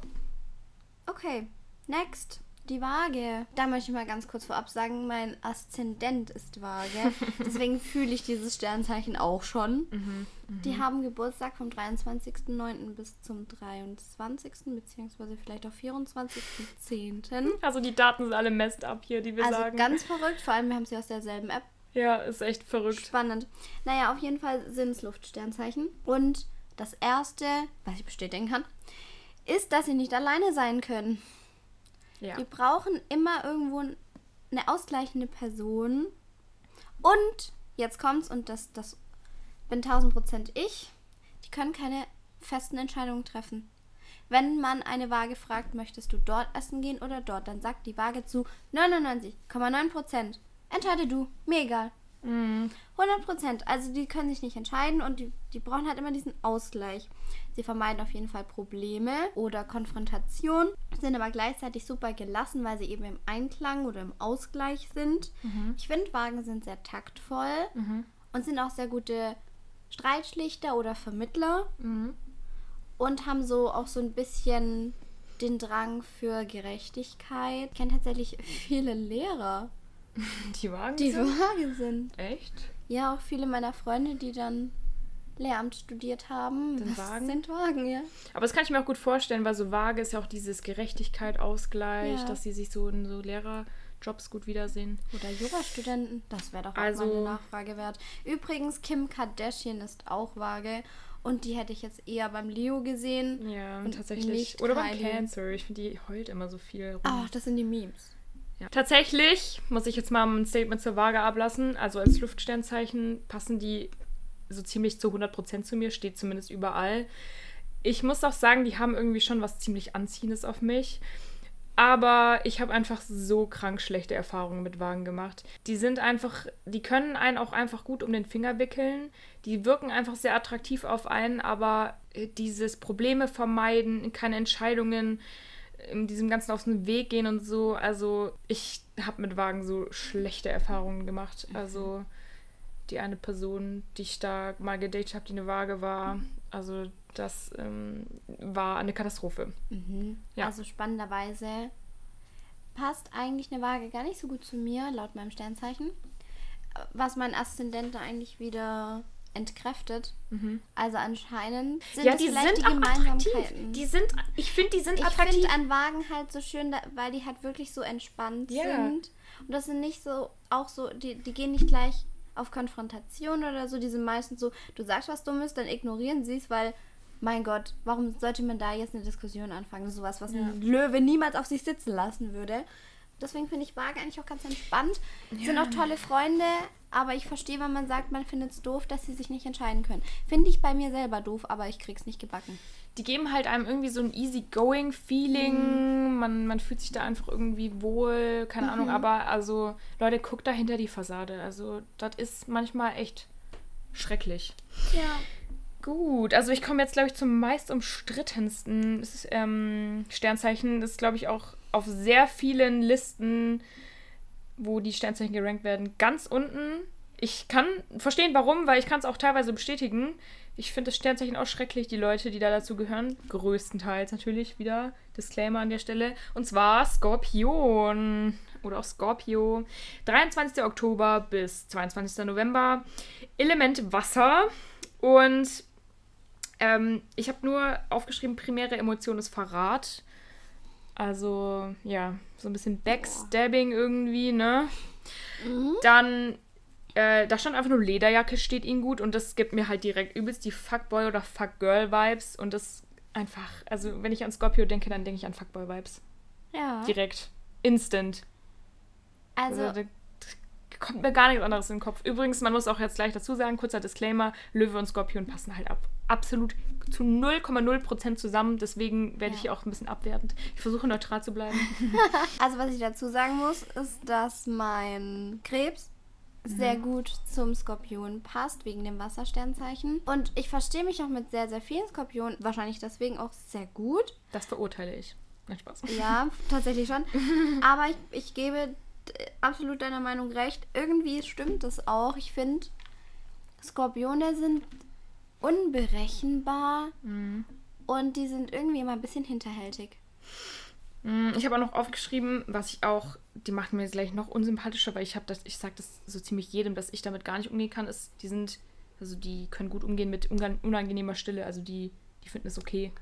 Okay, next. Die Waage. Da möchte ich mal ganz kurz vorab sagen, mein Aszendent ist Waage. Deswegen fühle ich dieses Sternzeichen auch schon. Mhm, Die haben Geburtstag vom 23.09. bis zum 23. beziehungsweise vielleicht auch 24.10. Also die Daten sind alle messed up hier, die wir also sagen. ganz verrückt, vor allem wir haben sie aus derselben App. Ja, ist echt verrückt. Spannend. Naja, auf jeden Fall sind es Luftsternzeichen. Und das erste, was ich bestätigen kann, ist, dass sie nicht alleine sein können. Ja. Die brauchen immer irgendwo eine ausgleichende Person. Und jetzt kommt's, und das, das bin 1000 Prozent ich, die können keine festen Entscheidungen treffen. Wenn man eine Waage fragt, möchtest du dort essen gehen oder dort, dann sagt die Waage zu 99,9 Prozent. Entscheide du, mir egal. Mhm. 100 Prozent. Also die können sich nicht entscheiden und die, die brauchen halt immer diesen Ausgleich. Sie vermeiden auf jeden Fall Probleme oder Konfrontation, sind aber gleichzeitig super gelassen, weil sie eben im Einklang oder im Ausgleich sind. Mhm. Ich finde, Wagen sind sehr taktvoll mhm. und sind auch sehr gute Streitschlichter oder Vermittler mhm. und haben so auch so ein bisschen den Drang für Gerechtigkeit. Ich kenne tatsächlich viele Lehrer, Die Wagen die sind? Wagen sind. Echt? Ja, auch viele meiner Freunde, die dann Lehramt studiert haben, Den Wagen? sind Wagen, ja. Aber das kann ich mir auch gut vorstellen, weil so Waage ist ja auch dieses Gerechtigkeit, Ausgleich, ja. dass sie sich so in so Lehrerjobs gut wiedersehen. Oder Jurastudenten, das wäre doch auch also, mal eine Nachfrage wert. Übrigens, Kim Kardashian ist auch Waage und die hätte ich jetzt eher beim Leo gesehen. Ja, tatsächlich. Oder beim Cancer. Ich finde, die heult immer so viel rum. Ach, das sind die Memes. Ja. Tatsächlich muss ich jetzt mal ein Statement zur Waage ablassen. Also als Luftsternzeichen passen die so ziemlich zu 100% zu mir, steht zumindest überall. Ich muss auch sagen, die haben irgendwie schon was ziemlich Anziehendes auf mich. Aber ich habe einfach so krank schlechte Erfahrungen mit Wagen gemacht. Die sind einfach, die können einen auch einfach gut um den Finger wickeln. Die wirken einfach sehr attraktiv auf einen, aber äh, dieses Probleme vermeiden, keine Entscheidungen in diesem Ganzen auf den Weg gehen und so. Also ich habe mit Wagen so schlechte Erfahrungen gemacht. Also die eine Person, die ich da mal gedatet habe, die eine Waage war, also das ähm, war eine Katastrophe. Mhm. Ja. Also spannenderweise passt eigentlich eine Waage gar nicht so gut zu mir, laut meinem Sternzeichen. Was mein Aszendent eigentlich wieder entkräftet. Also anscheinend sind Mhm. ja, es die vielleicht sind die. Gemeinsamkeiten. Die sind, ich finde, die sind ich attraktiv. finde an Wagen halt so schön, da, weil die halt wirklich so entspannt Ja. sind. Und das sind nicht so, auch so, die, die gehen nicht gleich auf Konfrontation oder so. Die sind meistens so, du sagst was Dummes, dann ignorieren sie es, weil, mein Gott, warum sollte man da jetzt eine Diskussion anfangen? Sowas, was ein Löwe niemals auf sich sitzen lassen würde. Deswegen finde ich Waage eigentlich auch ganz entspannt. Sind auch tolle Freunde, aber ich verstehe, wenn man sagt, man findet es doof, dass sie sich nicht entscheiden können. Finde ich bei mir selber doof, aber ich krieg's nicht gebacken. die geben halt einem irgendwie so ein easy-going Feeling. Man, man fühlt sich da einfach irgendwie wohl, keine Ahnung. Aber also, Leute, guckt da hinter die Fassade. Also, das ist manchmal echt schrecklich. Ja. Gut, also ich komme jetzt, glaube ich, zum meist umstrittensten ähm, Sternzeichen. Das ist, glaube ich, auch auf sehr vielen Listen, wo die Sternzeichen gerankt werden, ganz unten. Ich kann verstehen, warum, weil ich kann es auch teilweise bestätigen. Ich finde das Sternzeichen auch schrecklich, die Leute, die da dazu gehören. Größtenteils natürlich wieder. Disclaimer an der Stelle. Und zwar Skorpion. Oder auch Scorpio. 23. Oktober bis 22. November. Element Wasser. Und ähm, ich habe nur aufgeschrieben, primäre Emotion ist Verrat. Also, ja, so ein bisschen Backstabbing irgendwie, ne? Dann, äh, da stand einfach nur Lederjacke, steht ihnen gut. Und das gibt mir halt direkt übelst die Fuckboy- oder Fuckgirl-Vibes. Und das einfach, also wenn ich an Scorpio denke, dann denke ich an Fuckboy-Vibes. Ja. Direkt. Instant. Also, Also, da kommt mir gar nichts anderes in den Kopf. Übrigens, man muss auch jetzt gleich dazu sagen, kurzer Disclaimer, Löwe und Skorpion passen halt ab, absolut zu 0,0% zusammen. Deswegen werde ich hier auch ein bisschen abwertend. Ich versuche neutral zu bleiben. also, was ich dazu sagen muss, ist, dass mein Krebs sehr gut zum Skorpion passt, wegen dem Wassersternzeichen. Und ich verstehe mich auch mit sehr, sehr vielen Skorpionen, wahrscheinlich deswegen auch sehr gut. Das verurteile ich. Nein, Spaß. Ja, tatsächlich schon. Aber ich, ich gebe absolut deiner Meinung recht. Irgendwie stimmt es auch. Ich finde, Skorpione sind unberechenbar und die sind irgendwie immer ein bisschen hinterhältig. Mm, Ich habe auch noch aufgeschrieben, was ich auch, die macht mir gleich noch unsympathischer, weil ich habe das, ich sage das so ziemlich jedem, dass ich damit gar nicht umgehen kann, ist, die sind, also die können gut umgehen mit unangenehmer Stille, also die, die finden es okay.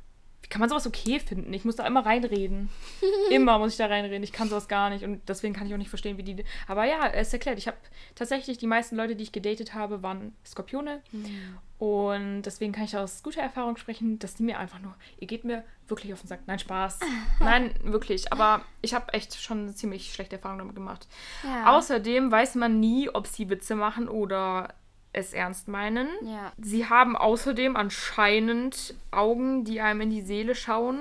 Wie kann man sowas okay finden? Ich muss da immer reinreden. immer muss ich da reinreden. Ich kann sowas gar nicht und deswegen kann ich auch nicht verstehen, wie die. Aber ja, es erklärt. Ich habe tatsächlich die meisten Leute, die ich gedatet habe, waren Skorpione. Und deswegen kann ich aus guter Erfahrung sprechen, dass die mir einfach nur, ihr geht mir wirklich auf den Sack. Nein, Spaß. Nein, wirklich. Aber ich habe echt schon eine ziemlich schlechte Erfahrung damit gemacht. Ja. Außerdem weiß man nie, ob sie Witze machen oder es ernst meinen. Ja. Sie haben außerdem anscheinend Augen, die einem in die Seele schauen.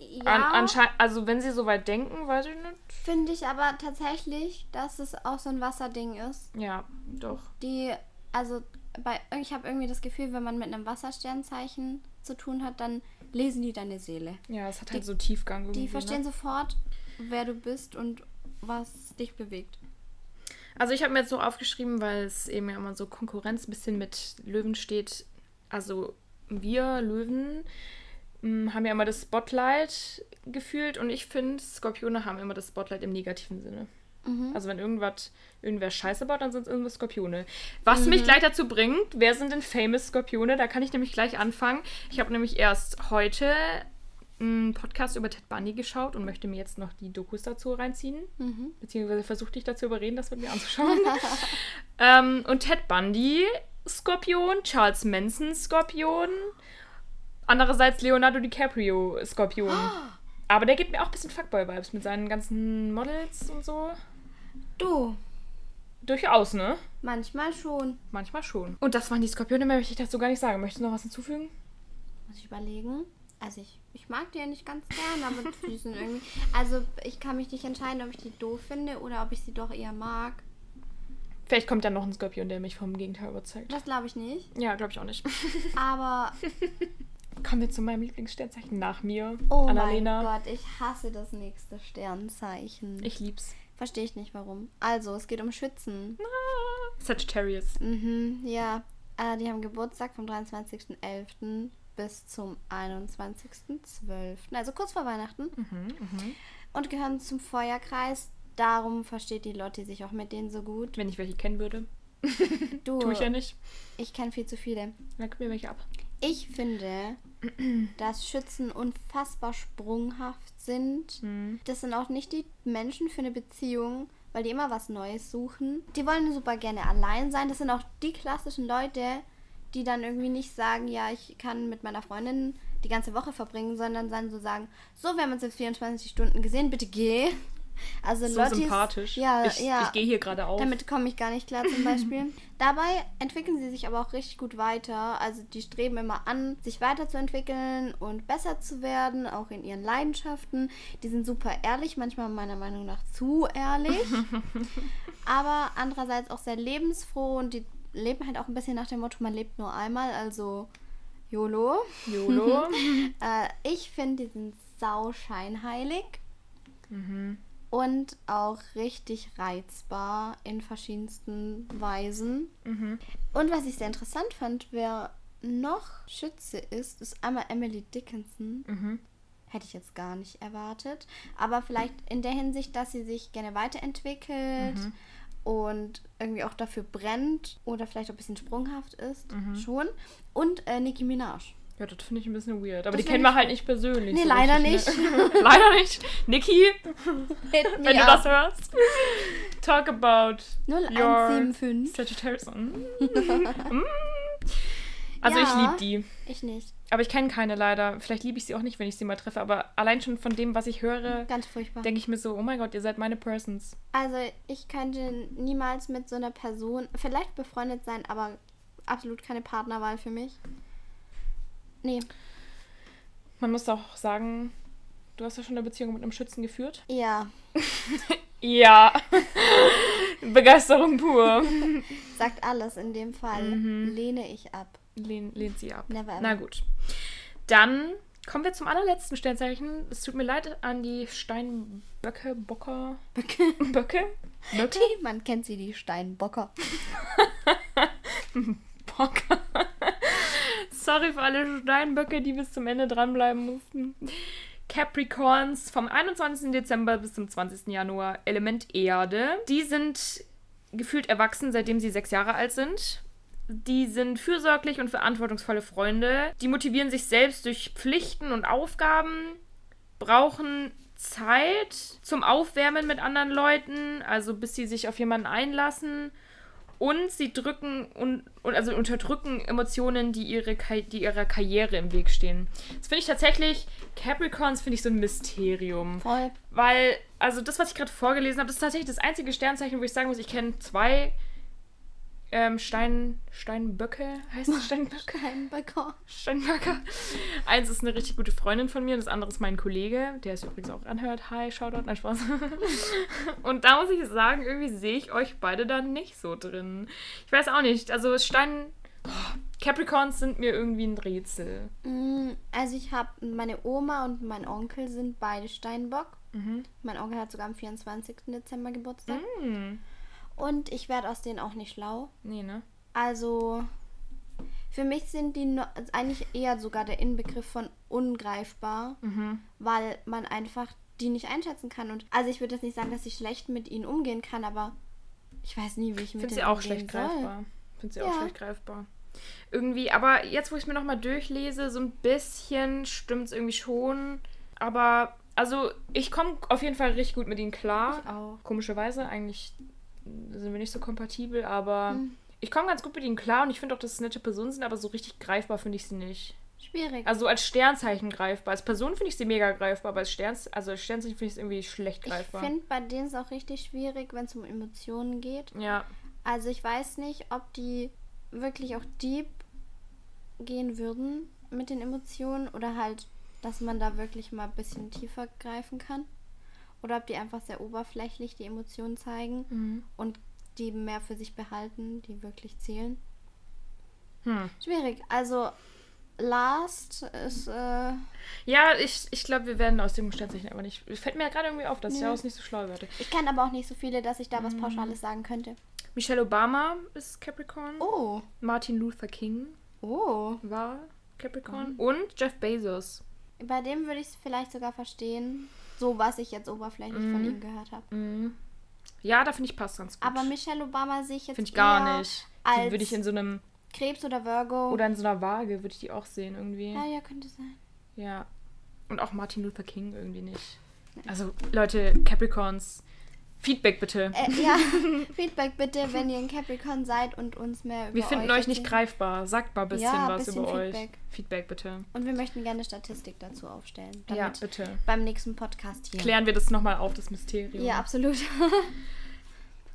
An, Ja, anschei- also wenn sie so weit denken, weiß ich nicht. finde ich aber tatsächlich, dass es auch so ein Wasserding ist. Ja, doch. Die, also bei, ich habe irgendwie das Gefühl, wenn man mit einem Wassersternzeichen zu tun hat, dann lesen die deine Seele. Ja, es hat halt Die- so Tiefgang. Die verstehen ne? sofort, wer du bist und was dich bewegt. Also ich habe mir jetzt so aufgeschrieben, weil es eben ja immer so Konkurrenz ein bisschen mit Löwen steht. Also wir Löwen mh, haben ja immer das Spotlight gefühlt und ich finde, Skorpione haben immer das Spotlight im negativen Sinne. Also wenn irgendwas, irgendwer Scheiße baut, dann sind es irgendwas Skorpione. Was mich gleich dazu bringt, wer sind denn famous Skorpione? Da kann ich nämlich gleich anfangen. Ich habe nämlich erst heute einen Podcast über Ted Bundy geschaut und möchte mir jetzt noch die Dokus dazu reinziehen. Beziehungsweise versuche dich dazu überreden, das mit mir anzuschauen. ähm, und Ted Bundy, Skorpion, Charles Manson, Skorpion. Andererseits Leonardo DiCaprio, Skorpion. Aber der gibt mir auch ein bisschen Fuckboy-Vibes mit seinen ganzen Models und so. Du, Durchaus, ne? manchmal schon. Manchmal schon. Und das waren die Skorpione, mehr möchte ich dazu gar nicht sagen. Möchtest du noch was hinzufügen? Muss ich überlegen. Also ich, ich mag die ja nicht ganz gern, aber die sind irgendwie. Also ich kann mich nicht entscheiden, ob ich die doof finde oder ob ich sie doch eher mag. Vielleicht kommt dann noch ein Skorpion, der mich vom Gegenteil überzeugt. Das glaube ich nicht. Ja, glaube ich auch nicht. Aber Kommen wir zu meinem Lieblingssternzeichen nach mir. oh Annalena. mein Gott, ich hasse das nächste Sternzeichen. Ich lieb's. Verstehe ich nicht warum. Also, es geht um Schützen. Sagittarius. Mhm, ja. Äh, die haben Geburtstag vom 23.11. bis zum 21.12. Also kurz vor Weihnachten. Mhm, mhm. Und gehören zum Feuerkreis. Darum versteht die Lotti sich auch mit denen so gut. Wenn ich welche kennen würde. Du, Tue ich ja nicht. ich kenne viel zu viele. Dann gib mir welche ab. Ich finde, dass Schützen unfassbar sprunghaft sind. Mhm. Das sind auch nicht die Menschen für eine Beziehung, weil die immer was Neues suchen. Die wollen super gerne allein sein. Das sind auch die klassischen Leute, die dann irgendwie nicht sagen, ja, ich kann mit meiner Freundin die ganze Woche verbringen, sondern dann so sagen, so, wir haben uns jetzt 24 Stunden gesehen, bitte geh. Also So Lottis, sympathisch. Ja, ich ja. ich gehe hier gerade auf. Damit komme ich gar nicht klar zum Beispiel. Dabei entwickeln sie sich aber auch richtig gut weiter. Also die streben immer an, sich weiterzuentwickeln und besser zu werden, auch in ihren Leidenschaften. Die sind super ehrlich, manchmal meiner Meinung nach zu ehrlich. aber andererseits auch sehr lebensfroh und die leben halt auch ein bisschen nach dem Motto, man lebt nur einmal, also YOLO. YOLO. Äh, ich finde, die sind sau scheinheilig mhm. und auch richtig reizbar in verschiedensten Weisen. Mhm. Und was ich sehr interessant fand, wer noch Schütze ist, ist einmal Emily Dickinson. Mhm. Hätte ich jetzt gar nicht erwartet. Aber vielleicht in der Hinsicht, dass sie sich gerne weiterentwickelt Mhm. Und irgendwie auch dafür brennt oder vielleicht auch ein bisschen sprunghaft ist. Mhm. Schon. Und äh, Nicki Minaj. Ja, das finde ich ein bisschen weird. Aber Das die kennen wir halt nicht persönlich. Nee, so leider richtig, Ne? leider nicht. Niki, wenn du up. das hörst. Talk about your 0175. Sagittarius. Mm. Also ich Ja. liebe die. Ich nicht. Aber ich kenne keine leider. Vielleicht liebe ich sie auch nicht, wenn ich sie mal treffe. Aber allein schon von dem, was ich höre, Ganz furchtbar. denke ich mir so, oh mein Gott, ihr seid meine Persons. Also ich könnte niemals mit so einer Person vielleicht befreundet sein, aber absolut keine Partnerwahl für mich. Nee, Man muss auch sagen, du hast ja schon eine Beziehung mit einem Schützen geführt. ja, Ja. Begeisterung pur. sagt alles in dem Fall. Mhm. Lehne ich ab. Lehn, lehnt sie ab. Never ever. Na gut. Dann kommen wir zum allerletzten Sternzeichen. Es tut mir leid an die Steinböcke, Bocker. Böcke? Böcke? Böcke? Man kennt sie, die Steinbocker. Bocker. Sorry für alle Steinböcke, die bis zum Ende dranbleiben mussten. Capricorns vom 21. Dezember bis zum 20. Januar, Element Erde. Die sind gefühlt erwachsen, seitdem sie sechs Jahre alt sind. Die sind fürsorglich und verantwortungsvolle Freunde. Die motivieren sich selbst durch Pflichten und Aufgaben, brauchen Zeit zum Aufwärmen mit anderen Leuten, also bis sie sich auf jemanden einlassen. Und sie drücken und, und also unterdrücken Emotionen, die, ihre, die ihrer Karriere im Weg stehen. Das finde ich tatsächlich, Capricorns finde ich so ein Mysterium. Voll. Weil, also das, was ich gerade vorgelesen habe, das ist tatsächlich das einzige Sternzeichen, wo ich sagen muss, ich kenne zwei ähm, Stein, Steinböcke, heißt es Steinböcke? Steinbocker. Steinböcke. Eins ist eine richtig gute Freundin von mir, das andere ist mein Kollege, der es übrigens auch anhört. Hi, Shoutout, nein, Spaß. Und da muss ich sagen, irgendwie sehe ich euch beide da nicht so drin. Ich weiß auch nicht, also Stein... Oh, Capricorns sind mir irgendwie ein Rätsel. Mm, Also ich habe, meine Oma und mein Onkel sind beide Steinbock. Mhm. Mein Onkel hat sogar am 24. Dezember Geburtstag. Hm. Und ich werde aus denen auch nicht schlau. Nee, ne? Also für mich sind die no eigentlich eher sogar der Inbegriff von ungreifbar, Mhm. weil man einfach die nicht einschätzen kann. Und also ich würde jetzt nicht sagen, dass ich schlecht mit ihnen umgehen kann, aber ich weiß nie, wie ich mit finde denen sie auch umgehen schlecht soll. greifbar. Finde sie auch Ja. schlecht greifbar. Irgendwie, aber jetzt, wo ich es mir nochmal durchlese, so ein bisschen stimmt es irgendwie schon. Aber, also, ich komme auf jeden Fall richtig gut mit ihnen klar. Ich auch. Komischerweise, eigentlich sind wir nicht so kompatibel, aber Hm. ich komme ganz gut mit ihnen klar und ich finde auch, dass es nette Personen sind, aber so richtig greifbar finde ich sie nicht. Schwierig. Also als Sternzeichen greifbar. Als Person finde ich sie mega greifbar, aber als, Sterns also als Sternzeichen finde ich es irgendwie schlecht ich greifbar. finde bei denen es auch richtig schwierig, wenn es um Emotionen geht. ja. Also ich weiß nicht, ob die wirklich auch deep gehen würden mit den Emotionen oder halt dass man da wirklich mal ein bisschen tiefer greifen kann. Oder ob die einfach sehr oberflächlich die Emotionen zeigen Mhm. und die mehr für sich behalten, die wirklich zählen. Hm. Schwierig. Also Last ist äh, Ja, ich, ich glaube, wir werden aus dem Sternzeichen aber nicht. Fällt mir ja gerade irgendwie auf, dass Nö. ich daraus nicht so schlau werde. ich kenne aber auch nicht so viele, dass ich da was Pauschales sagen könnte. Michelle Obama ist Capricorn. Oh, Martin Luther King oh. war Capricorn. Mhm. Und Jeff Bezos. Bei dem würde ich es vielleicht sogar verstehen, so was ich jetzt oberflächlich von Mhm. ihm gehört habe. Mhm. Ja, da finde ich passt ganz gut. Aber Michelle Obama sehe ich jetzt Finde ich gar nicht. Die würde ich in so einem. Krebs oder Virgo. Oder in so einer Waage würde ich die auch sehen irgendwie. ja, ja, könnte sein. Ja. Und auch Martin Luther King irgendwie nicht. Also, Leute, Capricorns, Feedback bitte. Äh, ja, Feedback bitte, wenn ihr ein Capricorn seid und uns mehr über Wir finden euch euch nicht greifbar. Sagt mal ein bisschen Ja, was bisschen über euch. Feedback. Feedback bitte. Und wir möchten gerne Statistik dazu aufstellen. Damit Ja, bitte. beim nächsten Podcast hier. Klären wir das nochmal auf, das Mysterium. Ja, absolut.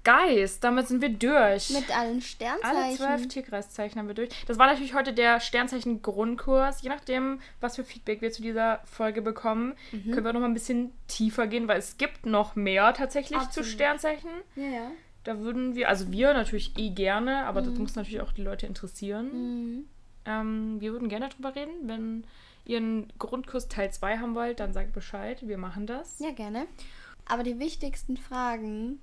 Guys, damit sind wir durch. Mit allen Alle Sternzeichen. zwölf Tierkreiszeichen haben wir durch. Das war natürlich heute der Sternzeichen-Grundkurs. Je nachdem, was für Feedback wir zu dieser Folge bekommen, Mhm. können wir noch mal ein bisschen tiefer gehen, weil es gibt noch mehr tatsächlich zu Absolut. Sternzeichen. Ja, ja. Da würden wir, also wir natürlich eh gerne, aber das muss natürlich auch die Leute interessieren. Mhm. Ähm, wir würden gerne drüber reden. Wenn ihr einen Grundkurs Teil 2 haben wollt, dann sagt Bescheid. Wir machen das. Ja, gerne. Aber die wichtigsten Fragen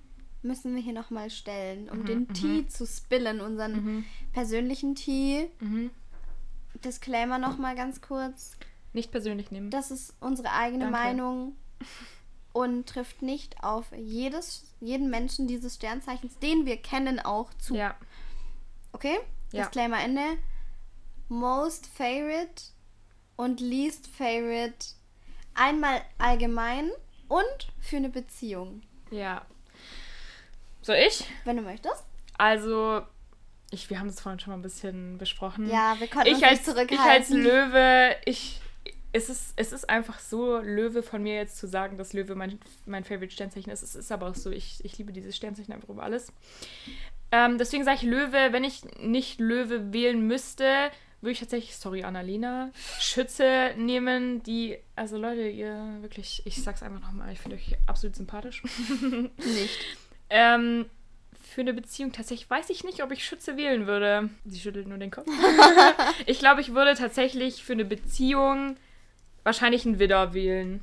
müssen wir hier nochmal stellen, um Mhm, den Tee zu spillen, unseren persönlichen Tee. Mhm. Disclaimer nochmal ganz kurz. Nicht persönlich nehmen. Das ist unsere eigene Danke. Meinung und trifft nicht auf jedes, jeden Menschen dieses Sternzeichens, den wir kennen, auch zu. Ja. Okay? Ja. Disclaimer Ende. Most favorite und least favorite. Einmal allgemein und für eine Beziehung. Ja. So, ich? Wenn du möchtest. Also, ich, wir haben es vorhin schon mal ein bisschen besprochen. Ja, wir konnten ich uns als, nicht zurückhalten. ich als Löwe, ich, es, ist, es ist einfach so, Löwe von mir jetzt zu sagen, dass Löwe mein, mein Favorite Sternzeichen ist. Es ist aber auch so, ich, ich liebe dieses Sternzeichen einfach über alles. Ähm, deswegen sage ich Löwe, wenn ich nicht Löwe wählen müsste, würde ich tatsächlich, sorry Annalena, Schütze nehmen, die, also Leute, ihr wirklich, ich sag's einfach nochmal, ich finde euch absolut sympathisch. Nicht. Ähm, für eine Beziehung tatsächlich weiß ich nicht, ob ich Schütze wählen würde. Sie schüttelt nur den Kopf. ich glaube, ich würde tatsächlich für eine Beziehung wahrscheinlich einen Widder wählen.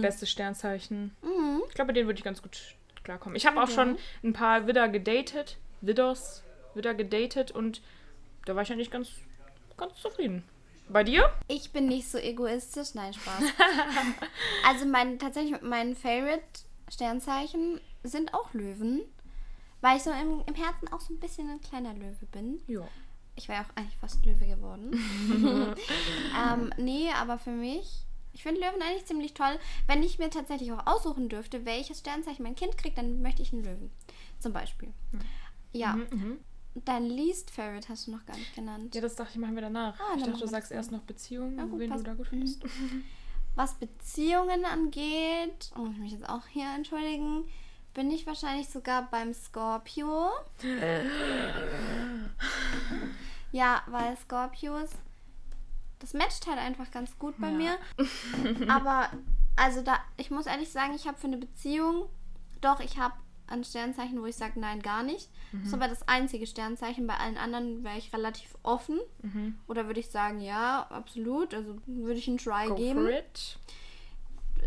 Bestes Sternzeichen. Mhm. Ich glaube, den würde ich ganz gut klarkommen. Ich habe auch Ja. schon ein paar Widder gedatet. Widders. Widder gedatet und da war ich eigentlich ganz, ganz zufrieden. Bei dir? Ich bin nicht so egoistisch. Nein, Spaß. also mein tatsächlich mein Favorite Sternzeichen sind auch Löwen. Weil ich so im, im Herzen auch so ein bisschen ein kleiner Löwe bin. Ja. Ich war ja auch eigentlich fast Löwe geworden. ähm, nee, aber für mich, ich finde Löwen eigentlich ziemlich toll. Wenn ich mir tatsächlich auch aussuchen dürfte, welches Sternzeichen mein Kind kriegt, dann möchte ich einen Löwen. Zum Beispiel. Ja, Mhm, mhm. dein Least Favorite hast du noch gar nicht genannt. Ja, das dachte ich, machen wir danach. Ah, ich dachte, du sagst erst noch Beziehungen, Ja, gut, wen passt. du da gut Mhm. findest. Was Beziehungen angeht, muss ich mich jetzt auch hier entschuldigen, bin ich wahrscheinlich sogar beim Scorpio. ja, weil Scorpios, das matcht halt einfach ganz gut bei Ja. mir. Aber, also da, ich muss ehrlich sagen, ich habe für eine Beziehung, doch, ich habe ein Sternzeichen, wo ich sage, nein, gar nicht. Das ist aber das einzige Sternzeichen. Bei allen anderen wäre ich relativ offen. Mhm. Oder würde ich sagen, ja, absolut. Also würde ich einen Try Go geben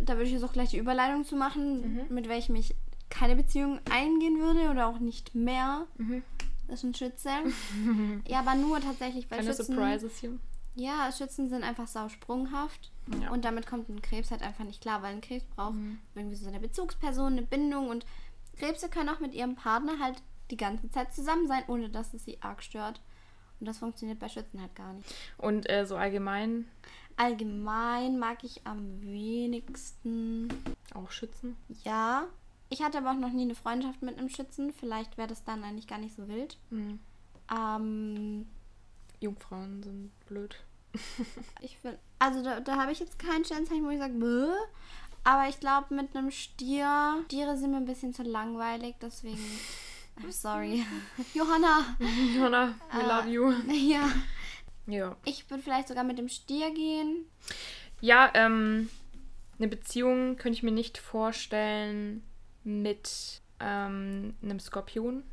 da würde ich jetzt auch gleich die Überleitung zu machen, Mhm. mit welchem ich keine Beziehung eingehen würde oder auch nicht mehr. Mhm. Das ist ein Schütze. ja, aber nur tatsächlich bei Keine Schützen. Surprises hier. Ja, Schützen sind einfach sau sprunghaft. Ja. Und damit kommt ein Krebs halt einfach nicht klar, weil ein Krebs braucht Mhm. irgendwie so eine Bezugsperson, eine Bindung. Und Krebse können auch mit ihrem Partner halt die ganze Zeit zusammen sein, ohne dass es sie arg stört. Und das funktioniert bei Schützen halt gar nicht. Und äh, so allgemein Allgemein mag ich am wenigsten auch Schützen. Ja, ich hatte aber auch noch nie eine Freundschaft mit einem Schützen. Vielleicht wäre das dann eigentlich gar nicht so wild. Mhm. Ähm, Jungfrauen sind blöd. ich will, also da, da habe ich jetzt kein Sternzeichen, wo ich sage, Bäh. aber ich glaube mit einem Stier, Stiere sind mir ein bisschen zu langweilig, deswegen, I'm sorry. Johanna, Jonna, we Äh, love you. ja, Ja. ich würde vielleicht sogar mit dem Stier gehen. Ja, ähm, eine Beziehung könnte ich mir nicht vorstellen mit ähm, einem Skorpion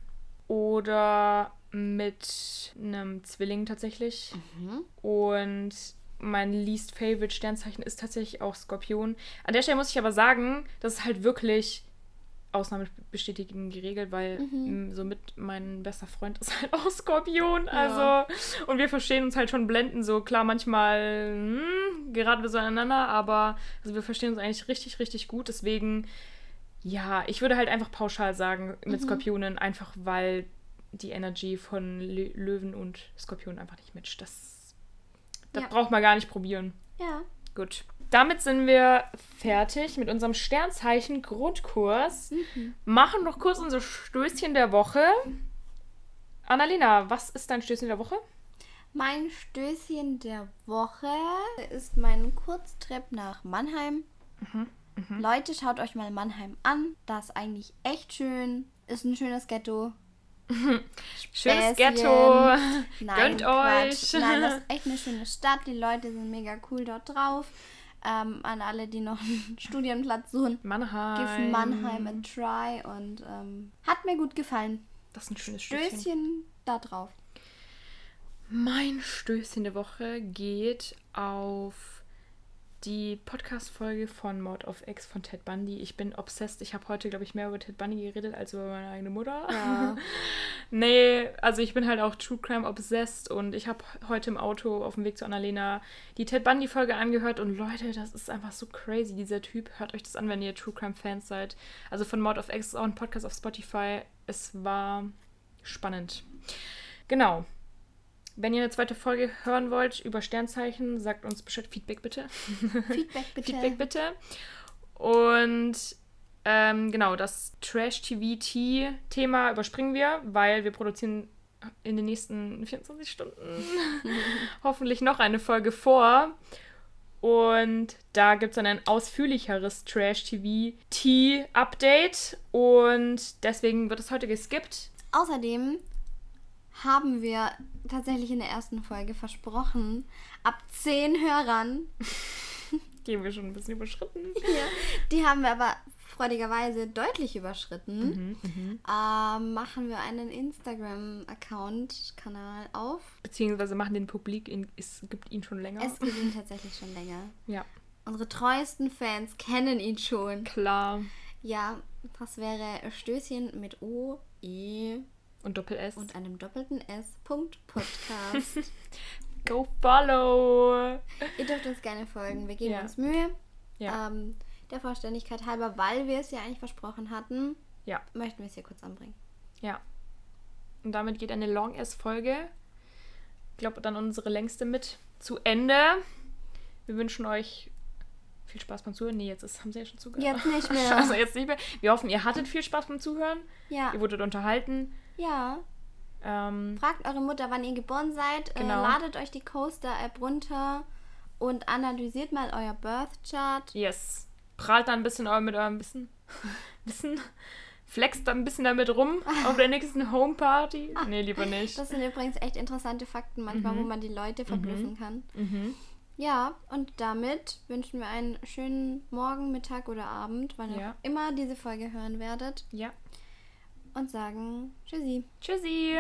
oder mit einem Zwilling tatsächlich. Mhm. Und mein least favorite Sternzeichen ist tatsächlich auch Skorpion. An der Stelle muss ich aber sagen, das ist halt wirklich Ausnahme bestätigen geregelt, weil Mhm. somit mein bester Freund ist halt auch Skorpion. Ja. Also, und wir verstehen uns halt schon blenden. So klar, manchmal hm, geraten wir so aneinander, aber also wir verstehen uns eigentlich richtig, richtig gut. Deswegen, ja, ich würde halt einfach pauschal sagen mit Mhm. Skorpionen, einfach weil die Energy von Lö Löwen und Skorpionen einfach nicht matcht. Das, das Ja. braucht man gar nicht probieren. Ja. Gut. Damit sind wir fertig mit unserem Sternzeichen Grundkurs. Mhm. Machen noch kurz unser Stößchen der Woche. Annalena, was ist dein Stößchen der Woche? Mein Stößchen der Woche ist mein Kurztrip nach Mannheim. Mhm, Leute, schaut euch mal Mannheim an. Das ist eigentlich echt schön. Ist ein schönes Ghetto. Schönes Späßchen. Ghetto. Nein, Gönnt Quatsch. euch. Nein, das ist echt eine schöne Stadt. Die Leute sind mega cool dort drauf. Ähm, an alle, die noch einen Studienplatz suchen. Mannheim. Give Mannheim a try und ähm, hat mir gut gefallen. Das ist ein schönes Stößchen. Stößchen da drauf. Mein Stößchen der Woche geht auf die Podcast-Folge von Mord of X von Ted Bundy. Ich bin obsessed. Ich habe heute, glaube ich, mehr über Ted Bundy geredet als über meine eigene Mutter. Ja. nee, also ich bin halt auch True Crime obsessed und ich habe heute im Auto auf dem Weg zu Annalena die Ted Bundy-Folge angehört und Leute, das ist einfach so crazy, dieser Typ. Hört euch das an, wenn ihr True Crime-Fans seid. Also von Mord of X ist auch ein Podcast auf Spotify. Es war spannend. Genau. Wenn ihr eine zweite Folge hören wollt über Sternzeichen, sagt uns Bescheid. Feedback bitte. Feedback bitte. Feedback bitte. Und ähm, genau, das Trash-TV-Thema überspringen wir, weil wir produzieren in den nächsten 24 Stunden hoffentlich noch eine Folge vor. Und da gibt es dann ein ausführlicheres Trash-TV-T-Update. Und deswegen wird es heute geskippt. Außerdem haben wir tatsächlich in der ersten Folge versprochen, ab 10 Hörern, Gehen wir schon ein bisschen überschritten. die haben wir aber freudigerweise deutlich überschritten, Mhm, ähm, machen wir einen Instagram-Account-Kanal auf. Beziehungsweise machen den Publik, in, es gibt ihn schon länger. Es gibt ihn tatsächlich schon länger. ja, Unsere treuesten Fans kennen ihn schon. klar. Ja, das wäre Stößchen mit O, E Und Doppel-S. und einem doppelten S. Podcast. Go follow! Ihr dürft uns gerne folgen. Wir geben Ja. uns Mühe. Ja. Ähm, der Vollständigkeit halber, weil wir es ja eigentlich versprochen hatten, Ja, möchten wir es hier kurz anbringen. ja. Und damit geht eine Long-S-Folge. Ich glaube, dann unsere längste mit zu Ende. Wir wünschen euch viel Spaß beim Zuhören. Nee, jetzt ist, haben sie ja schon zugehört. Jetzt nicht mehr. Scheiße, jetzt nicht mehr. Wir hoffen, ihr hattet viel Spaß beim Zuhören. Ja, Ihr wurdet unterhalten. Ja. Ähm, Fragt eure Mutter, wann ihr geboren seid. Äh, Genau. ladet euch die Coaster-App runter und analysiert mal euer Birth Chart. yes. Prahlt da ein bisschen mit eurem Wissen. Wissen. Flext da ein bisschen damit rum auf der nächsten Homeparty. Nee, lieber nicht. Das sind übrigens echt interessante Fakten manchmal, wo man die Leute verblüffen kann. Mhm. Ja, und damit wünschen wir einen schönen Morgen, Mittag oder Abend, wann ihr Ja. immer diese Folge hören werdet. Ja. Und sagen Tschüssi. Tschüssi.